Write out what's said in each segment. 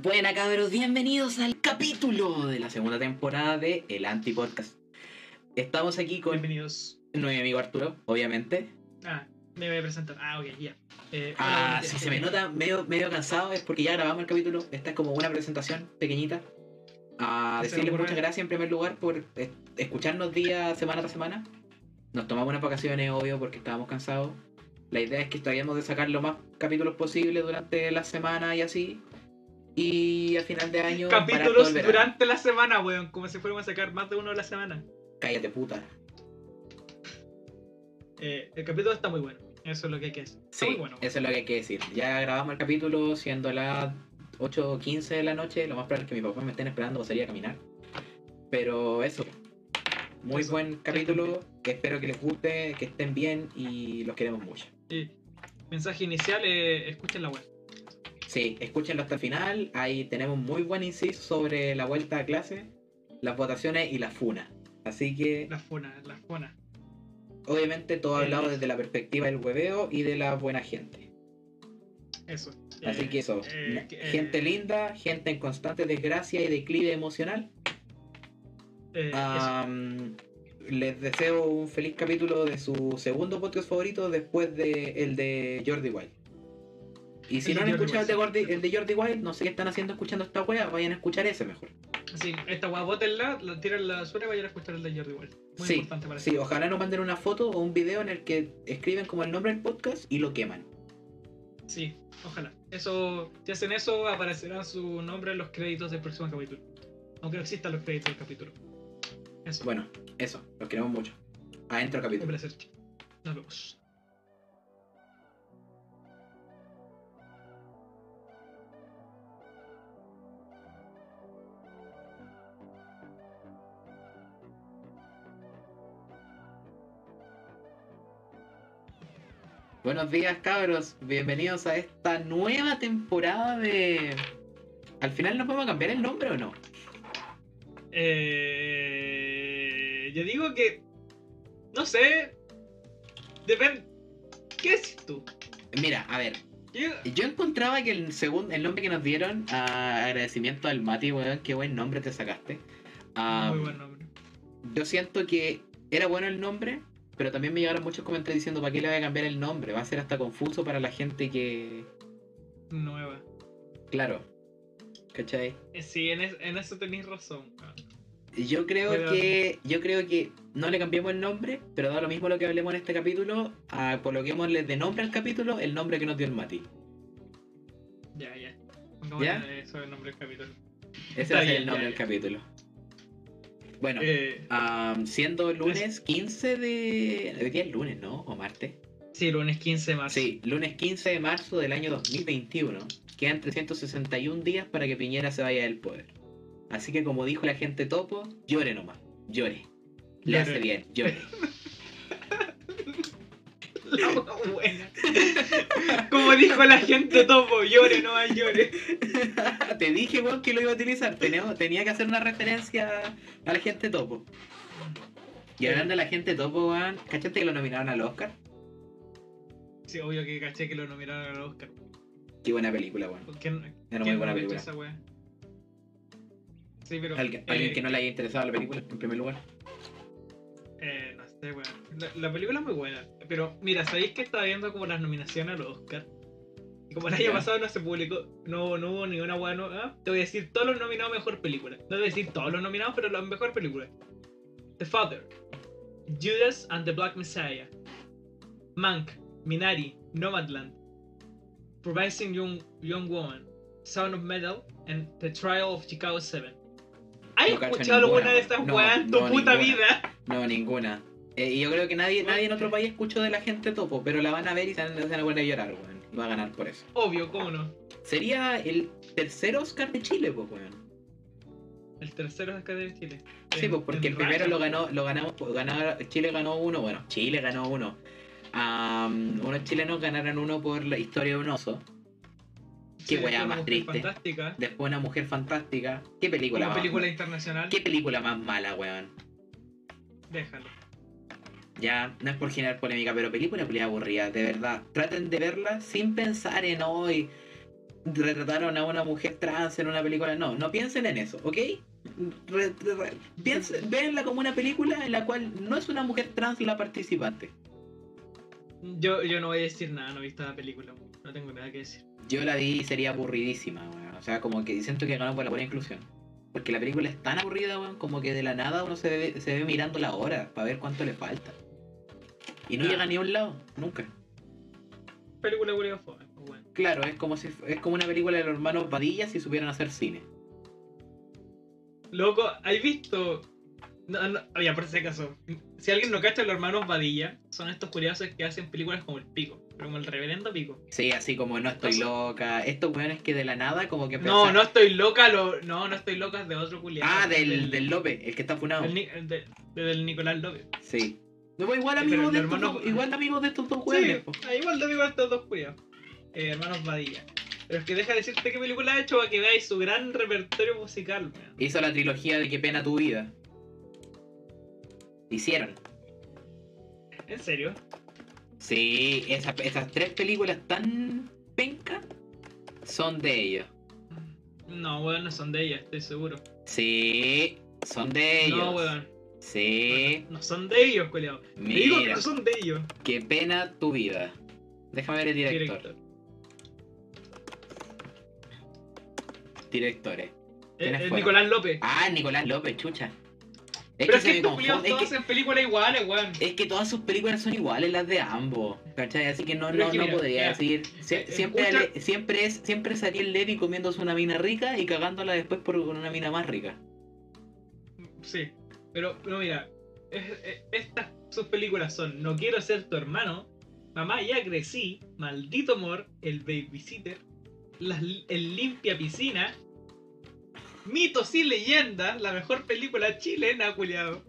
Buena cabros, bienvenidos al capítulo de la segunda temporada de El Anti Podcast. Estamos aquí con Bienvenidos. mi amigo Arturo, obviamente. Ah, me voy a presentar. Ah, ok, ya. Eh, Ah, buenos si se me nota medio, medio cansado es porque ya grabamos el capítulo. Esta es como una presentación pequeñita. A Ese decirle muchas gracias en primer lugar por escucharnos día, semana tras semana. Nos tomamos unas vacaciones, obvio, porque estábamos cansados. La idea es que tratamos de sacar lo más capítulos posible durante la semana y así. Y al final de año. Capítulos durante la semana, weón. Como si fuéramos a sacar más de uno a la semana. Cállate, puta. Eh, el capítulo está muy bueno. Eso es lo que hay que decir. Está Sí, muy bueno. eso es lo que hay que decir. Ya grabamos el capítulo siendo las 8.15 de la noche. Lo más probable es que mi papá me estén esperando para salir a caminar. Pero eso. Muy Eso. buen capítulo. Que espero que les guste, que estén bien y los queremos mucho. Y mensaje inicial, eh, escuchen la web. Sí, escúchenlo hasta el final. Ahí tenemos muy buen inciso sobre la vuelta a clase, las votaciones y la funa. Así que, La funa, la funa. obviamente, todo Eh. hablado desde la perspectiva del hueveo y de la buena gente. Eso. Así Eh, que eso, eh, na- que- gente eh, linda, gente en constante desgracia y declive emocional. eh, les deseo un feliz capítulo de su segundo podcast favorito después de el de Jordi Wild. Y si El no han escuchado el de, Jordi, el de Jordi Wild, no sé qué están haciendo escuchando esta wea, vayan a escuchar ese mejor. Sí, esta wea, bótenla, la tiran la suena y vayan a escuchar el de Jordi Wild. Muy sí, importante para sí, ojalá nos manden una foto o un video en el que escriben como el nombre del podcast y lo queman. Sí, ojalá. Eso, si hacen eso, aparecerá su nombre en los créditos del próximo capítulo. Aunque no existan los créditos del capítulo. Eso. Bueno, eso, los queremos mucho. Adentro Un capítulo. placer. Nos vemos. Buenos días cabros, bienvenidos a esta nueva temporada de... ¿Al final nos vamos a cambiar el nombre o no? Eh, yo digo que. No sé. Depende. ¿Qué decís tú? Mira, a ver, Yo- yo encontraba que el segundo, el nombre que nos dieron, ah, agradecimiento al Mati, weón, qué buen nombre te sacaste. Ah, Muy buen nombre. Yo siento que era bueno el nombre, pero también me llegaron muchos comentarios diciendo para qué le voy a cambiar el nombre, va a ser hasta confuso para la gente que... Nueva. Claro, ¿cachai? Eh, Sí, en, es- en eso tenéis razón. Yo creo Pero- que yo creo que no le cambiamos el nombre, pero da lo mismo lo que hablemos en este capítulo, a coloquémosle de nombre al capítulo el nombre que nos dio el Mati. Ya, ya. Pongámosle ¿Ya? Eso es el nombre del capítulo. Ese va a ser el nombre ya, del ya. capítulo. Bueno, Eh, am, siendo lunes 15 de... ¿De qué es lunes, no? ¿O martes? sí, lunes 15 de marzo. Sí, lunes 15 de marzo del año 2021. Quedan 361 días para que Piñera se vaya del poder. Así que como dijo la gente topo, llore nomás, llore. Le Llore. hace bien, llore. Buena. Como dijo la gente topo, llore, no más llore. Te dije, weón, que lo iba a utilizar. Tenía, tenía que hacer una referencia a la gente topo. Y hablando de la gente topo, weón, ¿cachaste que lo nominaron al Oscar? Sí, obvio que caché que lo nominaron al Oscar. Qué buena película, weón. ¿Quién, Era muy quién buena no película. esa? Sí, pero. Alguien, alguien eh, que no le haya interesado la película, en primer lugar. La, la película es muy buena. Pero, mira, ¿sabéis que estaba viendo como las nominaciones a los Oscar? Y como el año pasado no se publicó, no, no hubo ninguna weá nueva, te voy a decir todos los nominados a mejor película. No te voy a decir todos los nominados, pero la mejor película. The Father, Judas and the Black Messiah, Mank, Minari, Nomadland, Promising Young, Young Woman, Sound of Metal, and The Trial of Chicago 7. ¿Has No escuchado alguna de estas no, weas en tu no, puta ninguna. vida? No, ninguna. Eh, y yo creo que nadie, nadie en otro país escuchó de la gente topo, pero la van a ver y se van, se van a poner a llorar, weón. Va a ganar por eso. Obvio, ¿cómo no? Sería el tercer Oscar de Chile, pues, weón. El tercero es acá de Chile. Sí, En- pues porque el primero lo ganó, lo ganamos, ganó- Chile ganó uno, bueno, Chile ganó uno. Unos chilenos ganaron uno por la historia de un oso. Sí, Qué weá fue una más triste. Fantástica. Después una mujer fantástica. ¿Qué película Como más película internacional. ¿Qué película más mala, weón? Déjalo. Ya, no es por generar polémica, pero película película aburrida, de verdad. Traten de verla sin pensar en hoy. retrataron a una mujer trans en una película. No, no piensen en eso, ¿ok? Re- re- re- piensen, véanla como una película en la cual no es una mujer trans la participante. Yo, yo no voy a decir nada, no he visto la película. No tengo nada que decir. Yo la vi y sería aburridísima, weón. O sea, como que siento que ganó por la buena inclusión. Porque la película es tan aburrida, weón, como que de la nada uno se ve, se ve mirando la hora para ver cuánto le falta. Y no Ah. llega ni a un lado, nunca. Película curiosa, pues bueno. Claro, es como si es como una película de los hermanos Padilla si supieran hacer cine. Loco, ¿has visto? No, no, por si acaso. Si alguien no cacha, los hermanos Badilla son estos curiosos que hacen películas como el pico, pero como el reverendo pico. Sí, así como no estoy loca. Estos weones que de la nada como que No, pensan- no estoy loca, lo, no, no estoy loca es de otro culiado. Ah, del, del López, el que está funado. del, Ni- de- de- del Nicolás López. Sí. No, igual Sí, amigos de estos igual amigos de estos dos Sí, weones. po. ah, igual de igual estos dos culiados. Eh, hermanos Badilla. Pero es que deja de decirte qué película ha hecho para que veáis su gran repertorio musical. Hizo la trilogía de Qué pena tu vida. Hicieron. ¿En serio? Sí, esa- esas tres películas tan penca son de ellos. No, weón, no son de ella, estoy seguro. Sí, son de ellos. No, weón. Sí, No son de ellos, culiado. Te digo que no son de ellos. qué pena tu vida. Déjame ver el director. Director. Directores. Eh, ¿Quiénes eh? Nicolás López. Ah, Nicolás López, chucha. Es Pero que es que estos culiados. Es todos que, hacen películas iguales, weón. es que todas sus películas son iguales las de ambos. ¿Cachai? Así que no, Pero no, es que no mira, podría mira, decir. Sie- eh, siempre, escucha- siempre es siempre es Ariel Levy comiéndose una mina rica y cagándola después por una mina más rica. Sí. Pero, pero mira, es- es- estas sus películas son No quiero ser tu hermano, Mamá ya crecí, Maldito amor, El babysitter, Las- El limpia piscina, Mitos y leyendas, la mejor película chilena, culiado.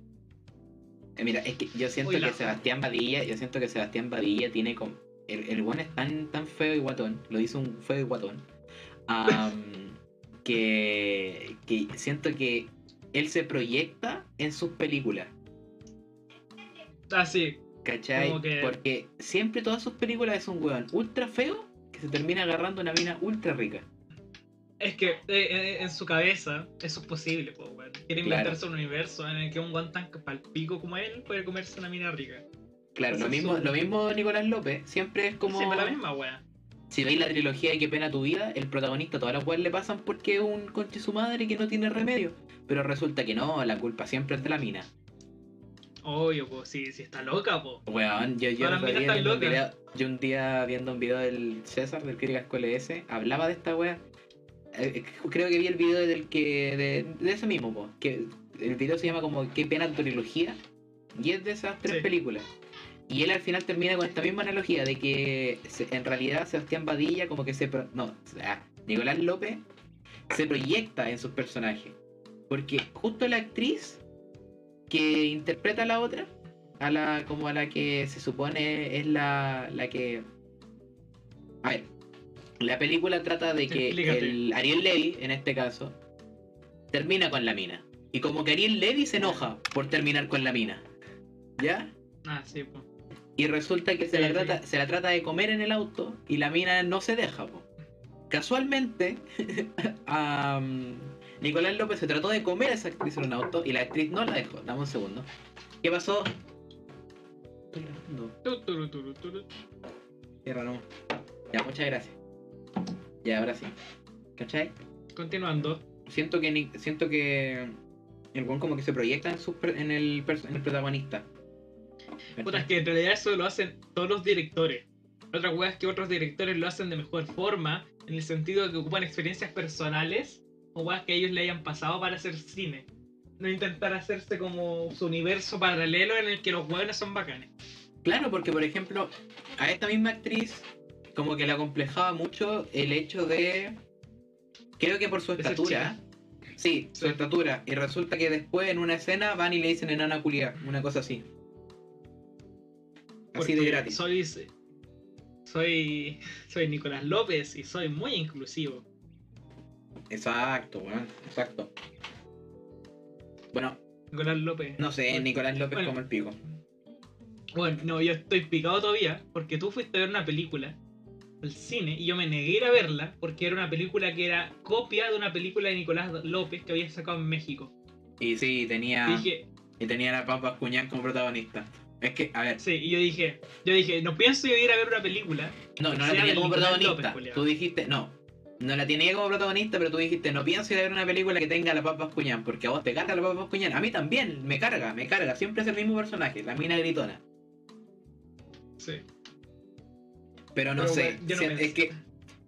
Eh, Mira, es que yo siento Uy, que Sebastián Badilla, yo siento que Sebastián Badilla tiene como. El, el weón es tan, tan feo y guatón, lo hizo un feo y guatón. que, que siento que él se proyecta en sus películas. Ah, sí. ¿Cachai? Que- Porque siempre todas sus películas es un weón ultra feo que se termina agarrando una mina ultra rica. Es que eh, eh, en su cabeza eso es posible, po, weón. Quiere Claro. inventarse un universo en el que un guan tan palpico como él puede comerse una mina rica. Claro, lo mismo, su- lo mismo Nicolás López, siempre es como. Pero la misma weá. Si veis la trilogía de Qué pena tu vida, el protagonista todas las cuales le pasan porque es un conche su madre que no tiene remedio. Pero resulta que no, la culpa siempre es de la mina. Obvio, pues sí, sí está loca, po. Weón, yo, yo, un locas. video- yo un día viendo un video del César, del Crítica Escuela S, hablaba de esta wea. Eh, creo que vi el video del que. de, de ese mismo, que el video se llama como Qué pena tu trilogía. Y es de esas tres Sí. películas. Y él al final termina con esta misma analogía de que en realidad Sebastián Badilla como que se... pro- no, o sea, Nicolás López se proyecta en sus personajes. Porque justo la actriz que interpreta a la otra, a la como a la que se supone es la, la que... A ver, la película trata de que Explícate. el Ariel Levy, en este caso, termina con la mina. Y como que Ariel Levy se enoja por terminar con la mina. ¿Ya? Ah, sí, po. Y resulta que se, Sí, la sí. trata, se la trata de comer en el auto y la mina no se deja. po. Casualmente, am, Nicolás López se trató de comer a esa actriz en un auto y la actriz no la dejó. Dame un segundo. ¿Qué pasó? Cierra nomás. Ya, muchas gracias. Ya, ahora sí. ¿Cachai? Continuando. Siento que siento que el buen como que se proyecta en, su en, el, en el protagonista. Puta, es que en realidad eso lo hacen todos los directores. Otra weá es que otros directores lo hacen de mejor forma, en el sentido de que ocupan experiencias personales o weas que ellos le hayan pasado para hacer cine. No intentar hacerse como su universo paralelo en el que los weones son bacanes. Claro, porque por ejemplo, a esta misma actriz, como que la complejaba mucho el hecho de. Creo que por su estatura. Sí, su Sí. estatura. Y resulta que después en una escena van y le dicen enana culia, una cosa así. Así de Porque gratis. Soy, soy, soy Nicolás López y soy muy inclusivo. Exacto, weón, exacto. Bueno, Nicolás López. no sé, Bueno, Nicolás López bueno. como el pico. Bueno, no, yo estoy picado todavía porque tú fuiste a ver una película al cine y yo me negué a ir a verla porque era una película que era copia de una película de Nicolás López que había sacado en México. Y sí, tenía. Y dije, Y tenía a Pampas Cuñán como protagonista. Es que, a ver, sí, y yo dije, yo dije, no pienso ir a ver una película. no, no la tenía como protagonista. López, tú dijiste, no. No la tenía como protagonista, pero tú dijiste, no pienso ir a ver una película que tenga a la Papas Cuñán, porque a vos te carga la Papas Cuñán. A mí también, me carga, me carga. Siempre es el mismo personaje, la mina gritona. Sí. Pero no Pero, sé, no es que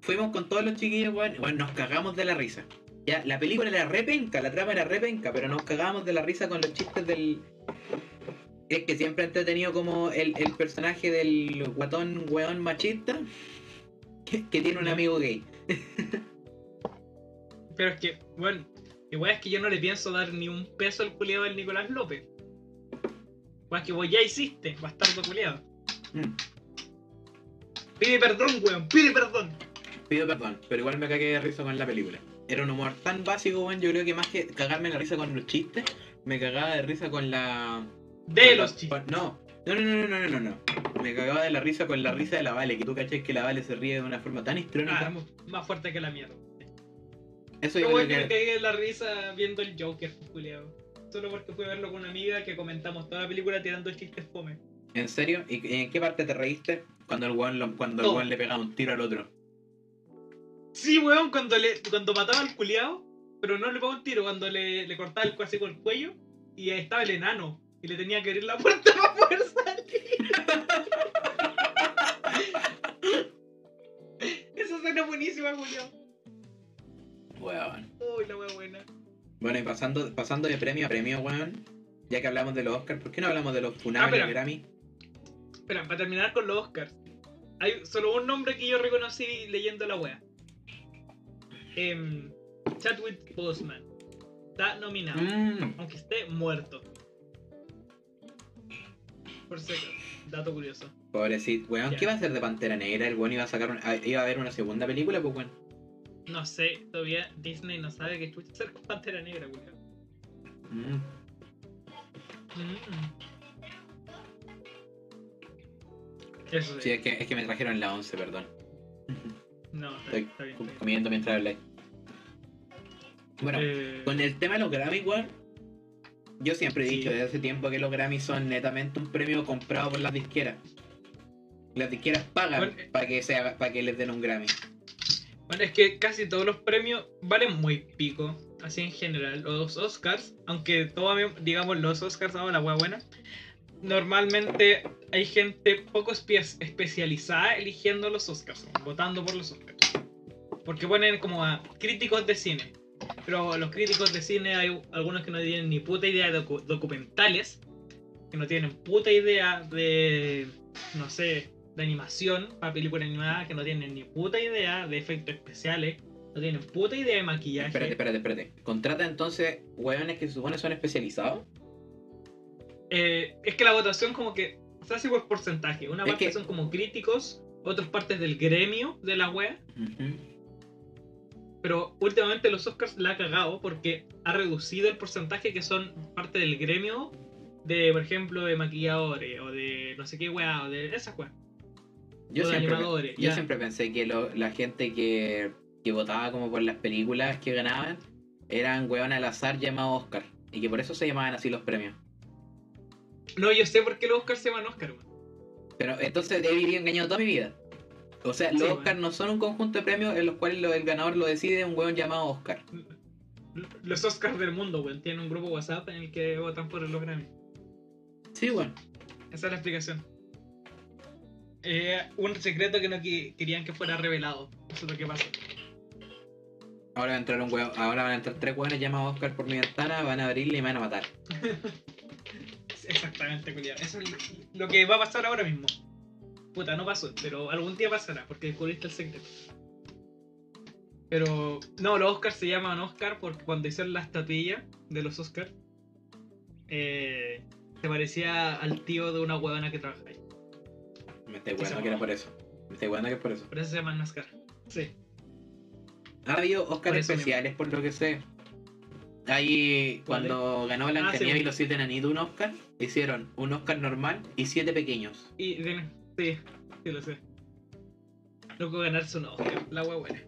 fuimos con todos los chiquillos, weón, weón, nos cagamos de la risa. Ya, la película era repenca, la trama era repenca, pero nos cagamos de la risa con los chistes del. Es que siempre he entretenido como el, el personaje del guatón weón machista que, que tiene un amigo gay. Pero es que, bueno, igual es que yo no le pienso dar ni un peso al culiado del Nicolás López. Igual que vos ya hiciste, bastardo culiado. Mm, Pide perdón, weón, pide perdón. pido perdón, pero igual me cagué de risa con la película. Era un humor tan básico, weón, yo creo que más que cagarme la risa con los chistes, me cagaba de risa con la. De los con- No, no, no, no, no, no, no. Me cagaba de la risa con la risa de la Vale, que tú cachés que la Vale se ríe de una forma tan histrónica. Ah, más fuerte que la mierda. Eso yo creo me que. cagué en la risa viendo el Joker, culiado. Solo porque fui a verlo con una amiga que comentamos toda la película tirando chistes fome. ¿En serio? ¿Y en qué parte te reíste? Cuando el weón, lo- cuando el Todo. weón le pegaba un tiro al otro. Sí, weón, cuando le cuando mataba al culiado, pero no le pegó un tiro, cuando le, le cortaba el cuasi con el cuello y ahí estaba el enano y le tenía que abrir la puerta para poder salir. Esa escena buenísima, culiado. Weón. Uy, la wea buena. Bueno, y pasando, pasando de premio a premio, weón. Ya que hablamos de los Oscars, ¿por qué no hablamos de los funables Ah. Grammy? Espera, para terminar con los Oscars. Hay solo un nombre que yo reconocí leyendo la wea. Em, Chadwick Boseman. Está nominado. Mm, aunque esté muerto. Por si acaso, dato curioso. pobrecito, weón. Ya. ¿Qué va a hacer de Pantera Negra? El weón iba a sacar un- ah, iba a haber una segunda película, pues weón. No sé, todavía Disney no sabe que chucha hacer con Pantera Negra, weón. Mm. Mm. Eso sí. Sí, es que, es que me trajeron la 11, perdón. No, está, Estoy está bien. está bien. comiendo mientras habláis. Bueno, Eh, con el tema de los Grammy, weón. Yo siempre he dicho desde hace tiempo que los Grammy son netamente un premio comprado por las disqueras. Las disqueras pagan Bueno, eh. para que se haga- para que les den un Grammy. Bueno, es que casi todos los premios valen muy pico, así en general. Los Oscars, aunque todos, digamos, los Oscars son la hueá buena, normalmente hay gente poco espe- especializada eligiendo los Oscars, votando por los Oscars. Porque ponen como a críticos de cine. Pero los críticos de cine hay algunos que no tienen ni puta idea de docu- documentales, que no tienen puta idea de, no sé, de animación para película animada, que no tienen ni puta idea de efectos especiales, no tienen puta idea de maquillaje. Espérate, espérate, espérate. Contrata entonces hueones que se supone son especializados. Eh, es que la votación como que se hace por porcentaje. Una Es parte que- son como críticos, otras partes del gremio de la web. Pero últimamente los Oscars la ha cagado porque ha reducido el porcentaje que son parte del gremio de, por ejemplo, de maquilladores o de no sé qué weá, o de esas weas. Yo, siempre, yo ya. siempre pensé que lo- la gente que, que votaba como por las películas que ganaban eran hueones al azar llamados Oscar. Y que por eso se llamaban así los premios. No, yo sé por qué los Oscars se llaman Oscar, weón. Pero entonces he vivido engañado toda mi vida. O sea, los Sí, Oscars no son un conjunto de premios en los cuales lo- el ganador lo decide un hueón llamado Oscar. Los Oscars del mundo, weón. Tienen un grupo WhatsApp en el que votan por los Grammy. Sí, bueno. Esa es la explicación. Eh, un secreto que no qui- querían que fuera revelado. Eso es lo que pasa. Ahora entrar un ahora van a entrar tres hueones llamados Oscar por mi ventana, van a abrirle y me van a matar. Exactamente, culiao. Eso es lo que va a pasar ahora mismo. Puta, no pasó, pero algún día pasará porque descubriste el secreto. Pero no, los Oscars se llaman Oscar porque cuando hicieron la estatuilla de los Oscars, eh, se parecía al tío de una huevona que trabaja ahí. Me Esa hueando que era por eso. Me estoy hueando que es por eso. Por eso se llaman Oscar. Sí. Ha habido Oscar Por eso especiales, por lo que sé. Ahí, ¿Cuál cuando ganó Ah, Blancanieves sí. y los siete enanitos un Oscar, hicieron un Oscar normal y siete pequeños. Y tiene- sí, sí lo sé. Loco, ganarse un Oscar. La wea buena.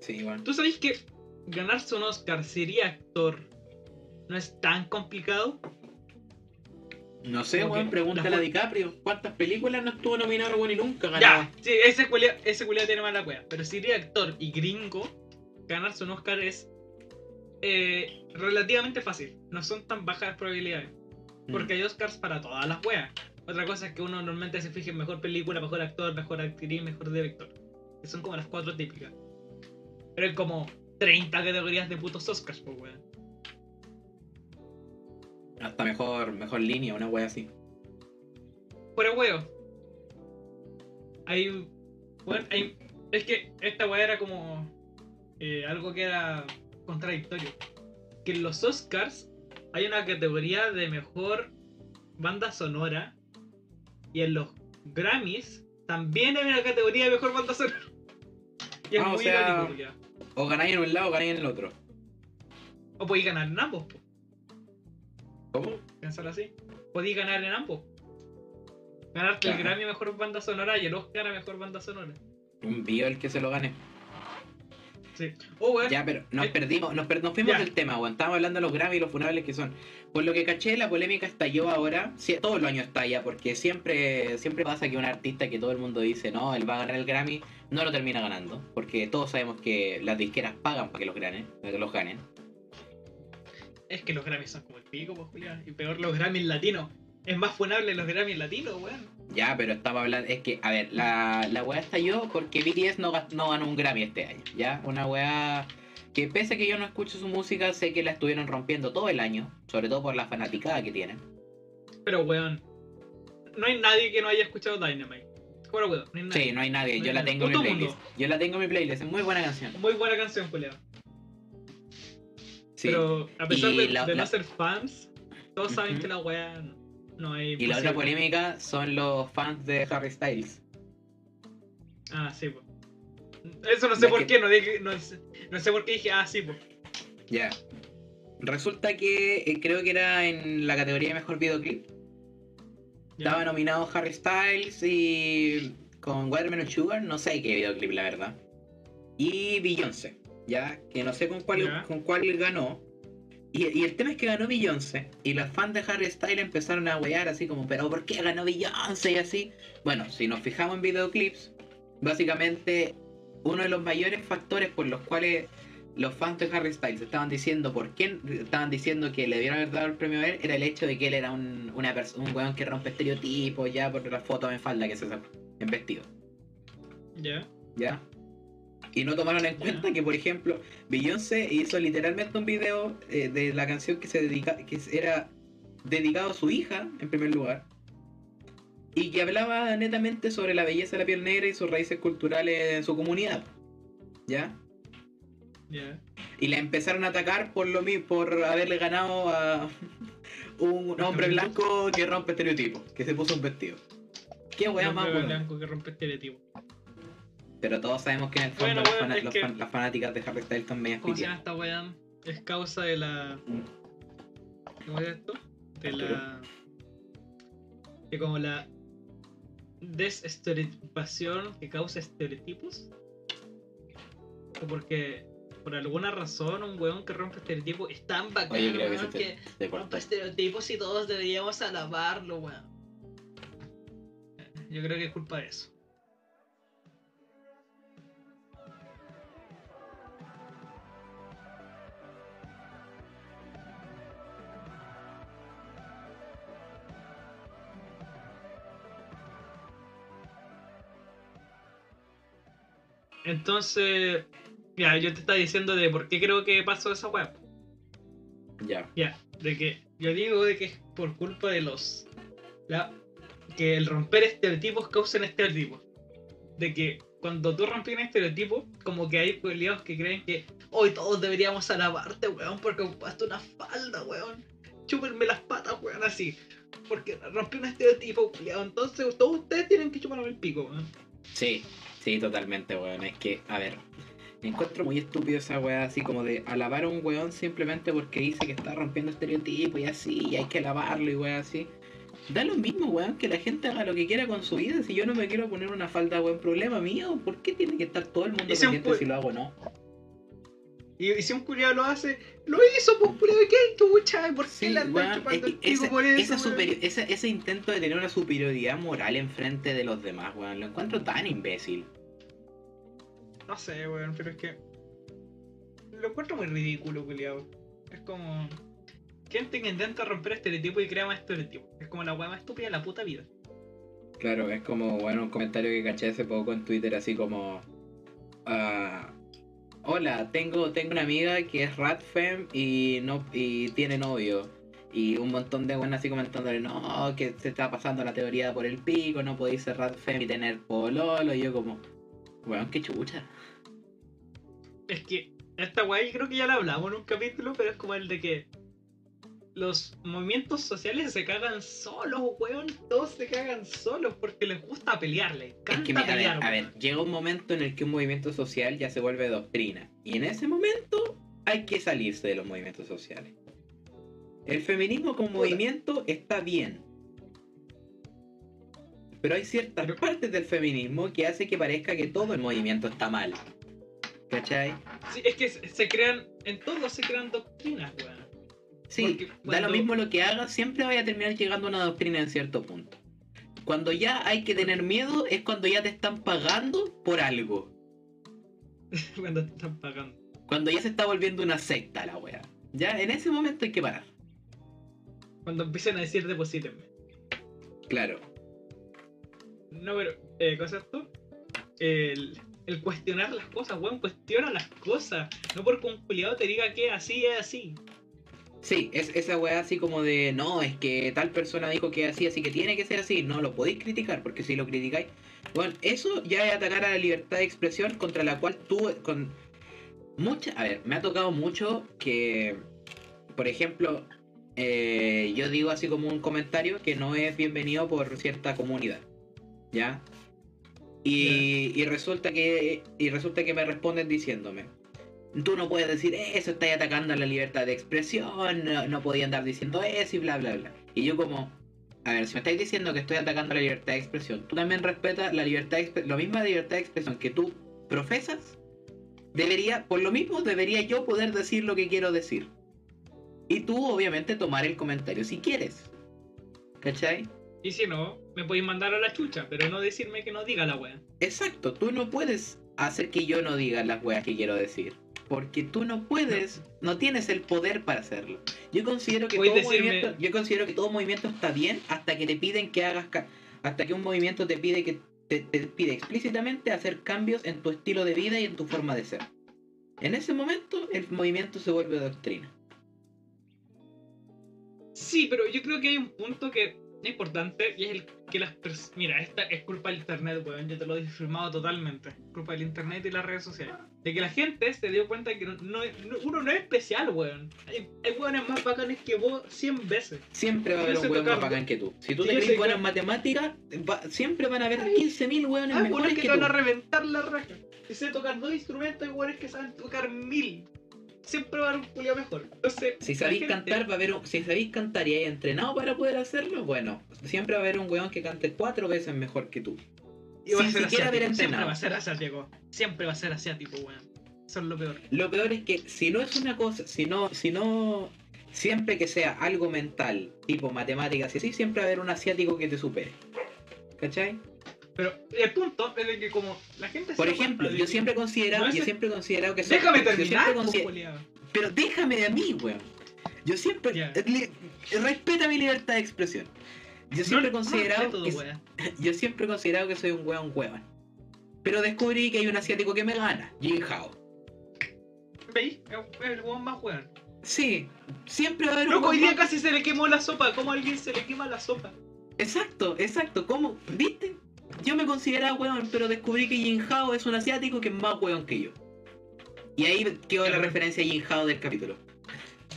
Sí, bueno. ¿Tú sabes que ganarse un Oscar sería actor no es tan complicado? No sé, weón, pregúntale a DiCaprio. ¿Cuántas películas no estuvo nominado, weón, y nunca ganó? Ya, sí, ese culiao, ese culiao tiene mala wea. Pero si eres actor y gringo, ganarse un Oscar es eh, relativamente fácil. No son tan bajas las probabilidades. Mm. Porque hay Oscars para todas las weas. Otra cosa es que uno normalmente se fije en mejor película, mejor actor, mejor actriz, mejor director. Que son como las cuatro típicas. Pero hay como 30 categorías de putos Oscars, pues weón. Hasta mejor, mejor línea, una wea así. Fuera huevo. Hay, bueno, hay. Es que esta weá era como. eh, algo que era contradictorio. Que en los Oscars hay una categoría de mejor banda sonora. Y en los Grammys también hay una categoría de mejor banda sonora. Y es Ah, o muy sea- irónico. O ganáis en un lado o ganáis en el otro. O podéis ganar en ambos, po. ¿Cómo? Pensarlo así. Podéis ganar en ambos. Ganarte el Claro. Grammy a mejor banda sonora y el Oscar a mejor banda sonora. Un bio el que se lo gane. Sí. Oh. Ya, pero nos Eh, perdimos, nos, per- nos fuimos ya. del tema, weón. Estábamos hablando de los Grammy y los funerales que son. Por lo que caché, la polémica estalló ahora. Sí, todos los años estalla, porque siempre, siempre pasa que un artista que todo el mundo dice, no, él va a ganar el Grammy, no lo termina ganando. Porque todos sabemos que las disqueras pagan para que los ganen. Para que los ganen. Es que los Grammys son como el pico, pues, Julián. Y peor los Grammys latinos. Es más funable los Grammys latinos, weón. Ya, pero estaba hablando. Es que, a ver, la, la weá estalló porque BTS no, no ganó un Grammy este año. Ya, una weá que pese a que yo no escucho su música, sé que la estuvieron rompiendo todo el año. Sobre todo por la fanaticada que tienen. Pero, weón. No hay nadie que no haya escuchado Dynamite. Fuera, weón. No hay nadie. Sí, no hay nadie. No Yo hay la nadie. tengo en mi playlist. Yo la tengo en mi playlist. Es muy buena canción. Muy buena canción, Julián. Sí. Pero a pesar Y de, la- de la- no ser fans, todos saben que la weá no. Y la otra polémica son los fans de Harry Styles. Ah, sí, pues. Eso no sé por que- qué, no, dije- no, sé, no sé por qué dije, ah, sí, pues. Ya. Resulta que eh, creo que era en la categoría de mejor videoclip. Estaba nominado Harry Styles y con Watermelon Sugar, no sé qué videoclip la verdad. Y Beyoncé, ya, que no sé con cuál, con cuál ganó. Y, y el tema es que ganó Beyoncé y los fans de Harry Styles empezaron a wear así como, pero ¿por qué ganó Beyoncé? Y así. Bueno, si nos fijamos en videoclips, básicamente uno de los mayores factores por los cuales los fans de Harry Styles estaban diciendo por qué estaban diciendo que le debieron haber dado el premio a él era el hecho de que él era un, una un weón que rompe estereotipos ya por la foto en falda que se sacó en vestido, Ya. ¿ya? Y no tomaron en cuenta que, por ejemplo, Beyoncé hizo literalmente un video eh, de la canción que se dedica, que era dedicado a su hija, en primer lugar, y que hablaba netamente sobre la belleza de la piel negra y sus raíces culturales en su comunidad, ¿ya? Ya. Y la empezaron a atacar por lo mismo, por haberle ganado a un hombre blanco que rompe estereotipos, que se puso un vestido. Qué Un más blanco que rompe estereotipos. Pero todos sabemos que en el fondo Bueno, las, weón, los fan- fanáticas de Harry Styles son medias ¿Cómo se pitias. llama esta weá? Es causa de la. ¿Cómo es esto? De la. De como la desestereotipación que causa estereotipos. Porque por alguna razón un weón que rompe estereotipos es tan bacán Oye, creo que weón, que te, te cortó. rompe estereotipos y todos deberíamos alabarlo, weón. Yo creo que es culpa de eso. Entonces, ya, yo te estaba diciendo de por qué creo que pasó esa weá. Ya. Ya, de que yo digo de que es por culpa de los. La, que el romper estereotipos causa estereotipos. De que cuando tú rompes un estereotipo, como que hay culiados que creen que hoy todos deberíamos alabarte, weón, porque ocupaste una falda, weón. Chúpenme las patas, weón, así. Porque rompí un estereotipo, culiado. Entonces todos ustedes tienen que chuparme el pico, weón. Sí, sí, totalmente, weón. Es que, a ver, encuentro muy estúpido esa weá así como de alabar a un weón simplemente porque dice que está rompiendo estereotipos y así, y hay que alabarlo y weá así. Da lo mismo, weón, que la gente haga lo que quiera con su vida. Si yo no me quiero poner una falda, weón, problema mío. ¿Por qué tiene que estar todo el mundo pendiente si lo hago o no? Y, y si un culiado lo hace, lo hizo, pues culiado, ¿qué chucha? ¿Por qué Sí, le andan chupando el pico ese, por eso? esa superi- esa- ese intento de tener una superioridad moral enfrente de los demás, weón, lo encuentro tan imbécil. No sé, weón, pero es que. Lo encuentro muy ridículo, culiado. Es como. Gente que intenta romper estereotipos y crea más estereotipos. Es como la weá más estúpida de la puta vida. Claro, es como, bueno, un comentario que caché hace poco en Twitter, así como... ah, Hola, tengo, tengo una amiga que es ratfem y, no, y tiene novio. Y un montón de buenas así comentándole, no, que se está pasando la teoría por el pico, no podéis ser ratfem y tener pololo. Y yo como, weón, qué chucha. Es que esta weá yo creo que ya la hablamos en un capítulo, pero es como el de que los movimientos sociales se cagan solos, weón. Todos se cagan solos porque les gusta pelear, les Es encanta que, mi- a ver, pelear. a ver, llega un momento en el que un movimiento social ya se vuelve doctrina. Y en ese momento hay que salirse de los movimientos sociales. El feminismo como Puta. movimiento está bien. Pero hay ciertas Pero- partes del feminismo que hace que parezca que todo el movimiento está mal. ¿Cachai? Sí, es que se, se crean, en todo se crean doctrinas, weón. Sí, da lo mismo lo que hagas, siempre vaya a terminar llegando a una doctrina en cierto punto. Cuando ya hay que tener miedo es cuando ya te están pagando por algo. Cuando te están pagando. Cuando ya se está volviendo una secta la wea. Ya en ese momento hay que parar. Cuando empiezan a decir deposítenme. Claro. No, pero, eh, ¿cosa esto? El, el cuestionar las cosas, weón, cuestiona las cosas. No porque un culiado te diga que así es así. Sí, es esa weá así como de no, es que tal persona dijo que es así, así que tiene que ser así. No lo podéis criticar, porque si lo criticáis. Bueno, eso ya es atacar a la libertad de expresión contra la cual tú. con mucha A ver, me ha tocado mucho que. Por ejemplo, eh, yo digo así como un comentario que no es bienvenido por cierta comunidad. ¿Ya? Y, y resulta que. Y resulta que me responden diciéndome. Tú no puedes decir eso, estás atacando a la libertad de expresión, no, no podía andar diciendo eso y bla bla bla. Y yo como, a ver, si me estáis diciendo que estoy atacando la libertad de expresión, tú también respetas la libertad de expresión, la misma libertad de expresión que tú profesas, debería, por lo mismo debería yo poder decir lo que quiero decir. Y tú obviamente tomar el comentario si quieres. ¿Cachai? Y si no, me podéis mandar a la chucha, pero no decirme que no diga la wea. Exacto, tú no puedes hacer que yo no diga las weas que quiero decir. Porque tú no puedes, no tienes el poder para hacerlo. Yo considero que todo decirme- movimiento, yo considero que todo movimiento está bien hasta que te piden que hagas hasta que un movimiento te pide que te, te pide explícitamente hacer cambios en tu estilo de vida y en tu forma de ser. En ese momento el movimiento se vuelve doctrina. Sí, pero yo creo que hay un punto que importante y es el que las personas... Mira, esta es culpa del internet, weón, yo te lo he firmado totalmente. Culpa del internet y las redes sociales. De que la gente se dio cuenta que no, no- no- uno no es especial, weón. Hay, hay weones más bacanes que vos 100 veces. Siempre va a haber un hueón más bacán que tú. Si tú te crees que- en matemáticas, va- siempre van a haber Ay. 15.000 hueones Hay mejores weones que que te tú. van a reventar la raja. Si sé tocar dos instrumentos, hay weones que saben tocar mil. Siempre va a haber un culiao mejor. Entonces, Si sabéis gente- cantar, va a haber un, si sabéis cantar y hay entrenado para poder hacerlo, bueno, siempre va a haber un weón que cante cuatro veces mejor que tú. Y va a ser siquiera haber asiático, Siempre entrenado. va a ser asiático. Siempre va a ser asiático, weón. Eso es lo peor. Lo peor es que si no es una cosa, si no, si no, siempre que sea algo mental, tipo matemáticas y así, siempre va a haber un asiático que te supere. ¿Cachai? Pero el punto es de que como la gente se Por ejemplo, yo siempre he considerado, No yo siempre he considerado que soy- Déjame yo terminar, pues. Pero déjame de mí, weón. Yo siempre li- respeta mi libertad de expresión. Yo siempre he No- no considerado que, weón. yo siempre he considerado que soy un weón hueón. Pero descubrí que hay un asiático que me gana, Jin Hao. ¿Veis? Es el weón más weón. Sí, siempre va a haber un Loco, hoy weón día más- casi se le quemó la sopa. ¿Cómo a alguien se le quema la sopa? Exacto, exacto. ¿Cómo? ¿Viste? Yo me consideraba weón, pero descubrí que Jin Hao es un asiático que es más weón que yo. Y ahí quedó la referencia a Jin Hao del capítulo.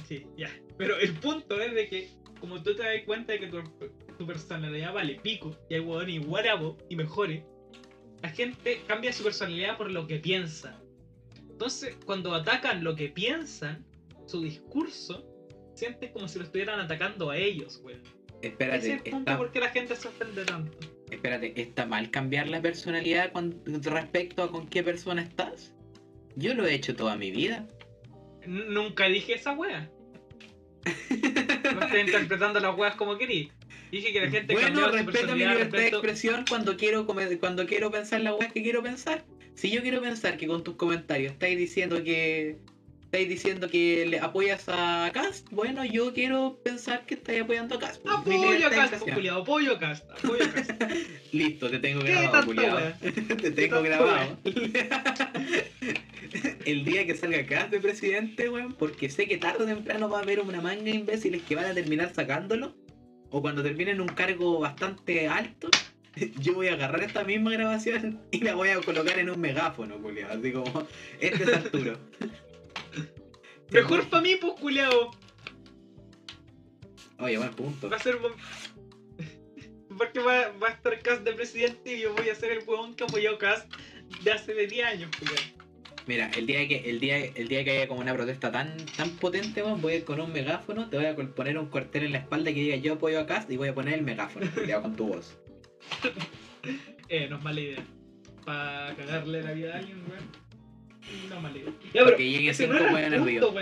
Sí, ya. Pero el punto es de que, como tú te das cuenta de que tu, tu personalidad vale pico, y hay igual a vos y mejores, la gente cambia su personalidad por lo que piensa. Entonces, cuando atacan lo que piensan, su discurso, sientes como si lo estuvieran atacando a ellos, weón. Ese Espérate, es el punto está, por qué la gente se ofende tanto. Espérate, ¿está mal cambiar la personalidad con respecto a con qué persona estás? Yo lo he hecho toda mi vida. Nunca dije esa wea. No estoy interpretando las weas como querí. Dije que la gente Bueno, respeto mi libertad de expresión cuando quiero cuando quiero pensar las weas que quiero pensar. Si yo quiero pensar que con tus comentarios estáis diciendo que estáis diciendo que le apoyas a Cast, bueno, yo quiero pensar que estáis apoyando a Cast. Apoyo a Cast, culiao, apoyo a Cast, apoyo a Cast. Listo, te tengo ¿Qué grabado, wea? Te tengo grabado. El día que salga Cast de presidente, weón, porque sé que tarde o temprano va a haber una manga de imbéciles que van a terminar sacándolo. O cuando terminen un cargo bastante alto, yo voy a agarrar esta misma grabación y la voy a colocar en un megáfono, culiao. Así como, este es Arturo. Mejor pa' mí, pues, culiao. Oye, buen punto. Va a ser... buen- Porque va, va a estar Cast de presidente y yo voy a ser el huevón que apoyó Cast de hace 10 años, culiao. Mira, el día que el día, el día que haya como una protesta tan tan potente, weón, voy a ir con un megáfono, te voy a poner un cuartel en la espalda que diga yo apoyo a Cast y voy a poner el megáfono, culiao, con tu voz. Eh, no es mala idea. Para cagarle la vida a alguien, weón. No. Ya, Para pero que lleguen no cinco el punto.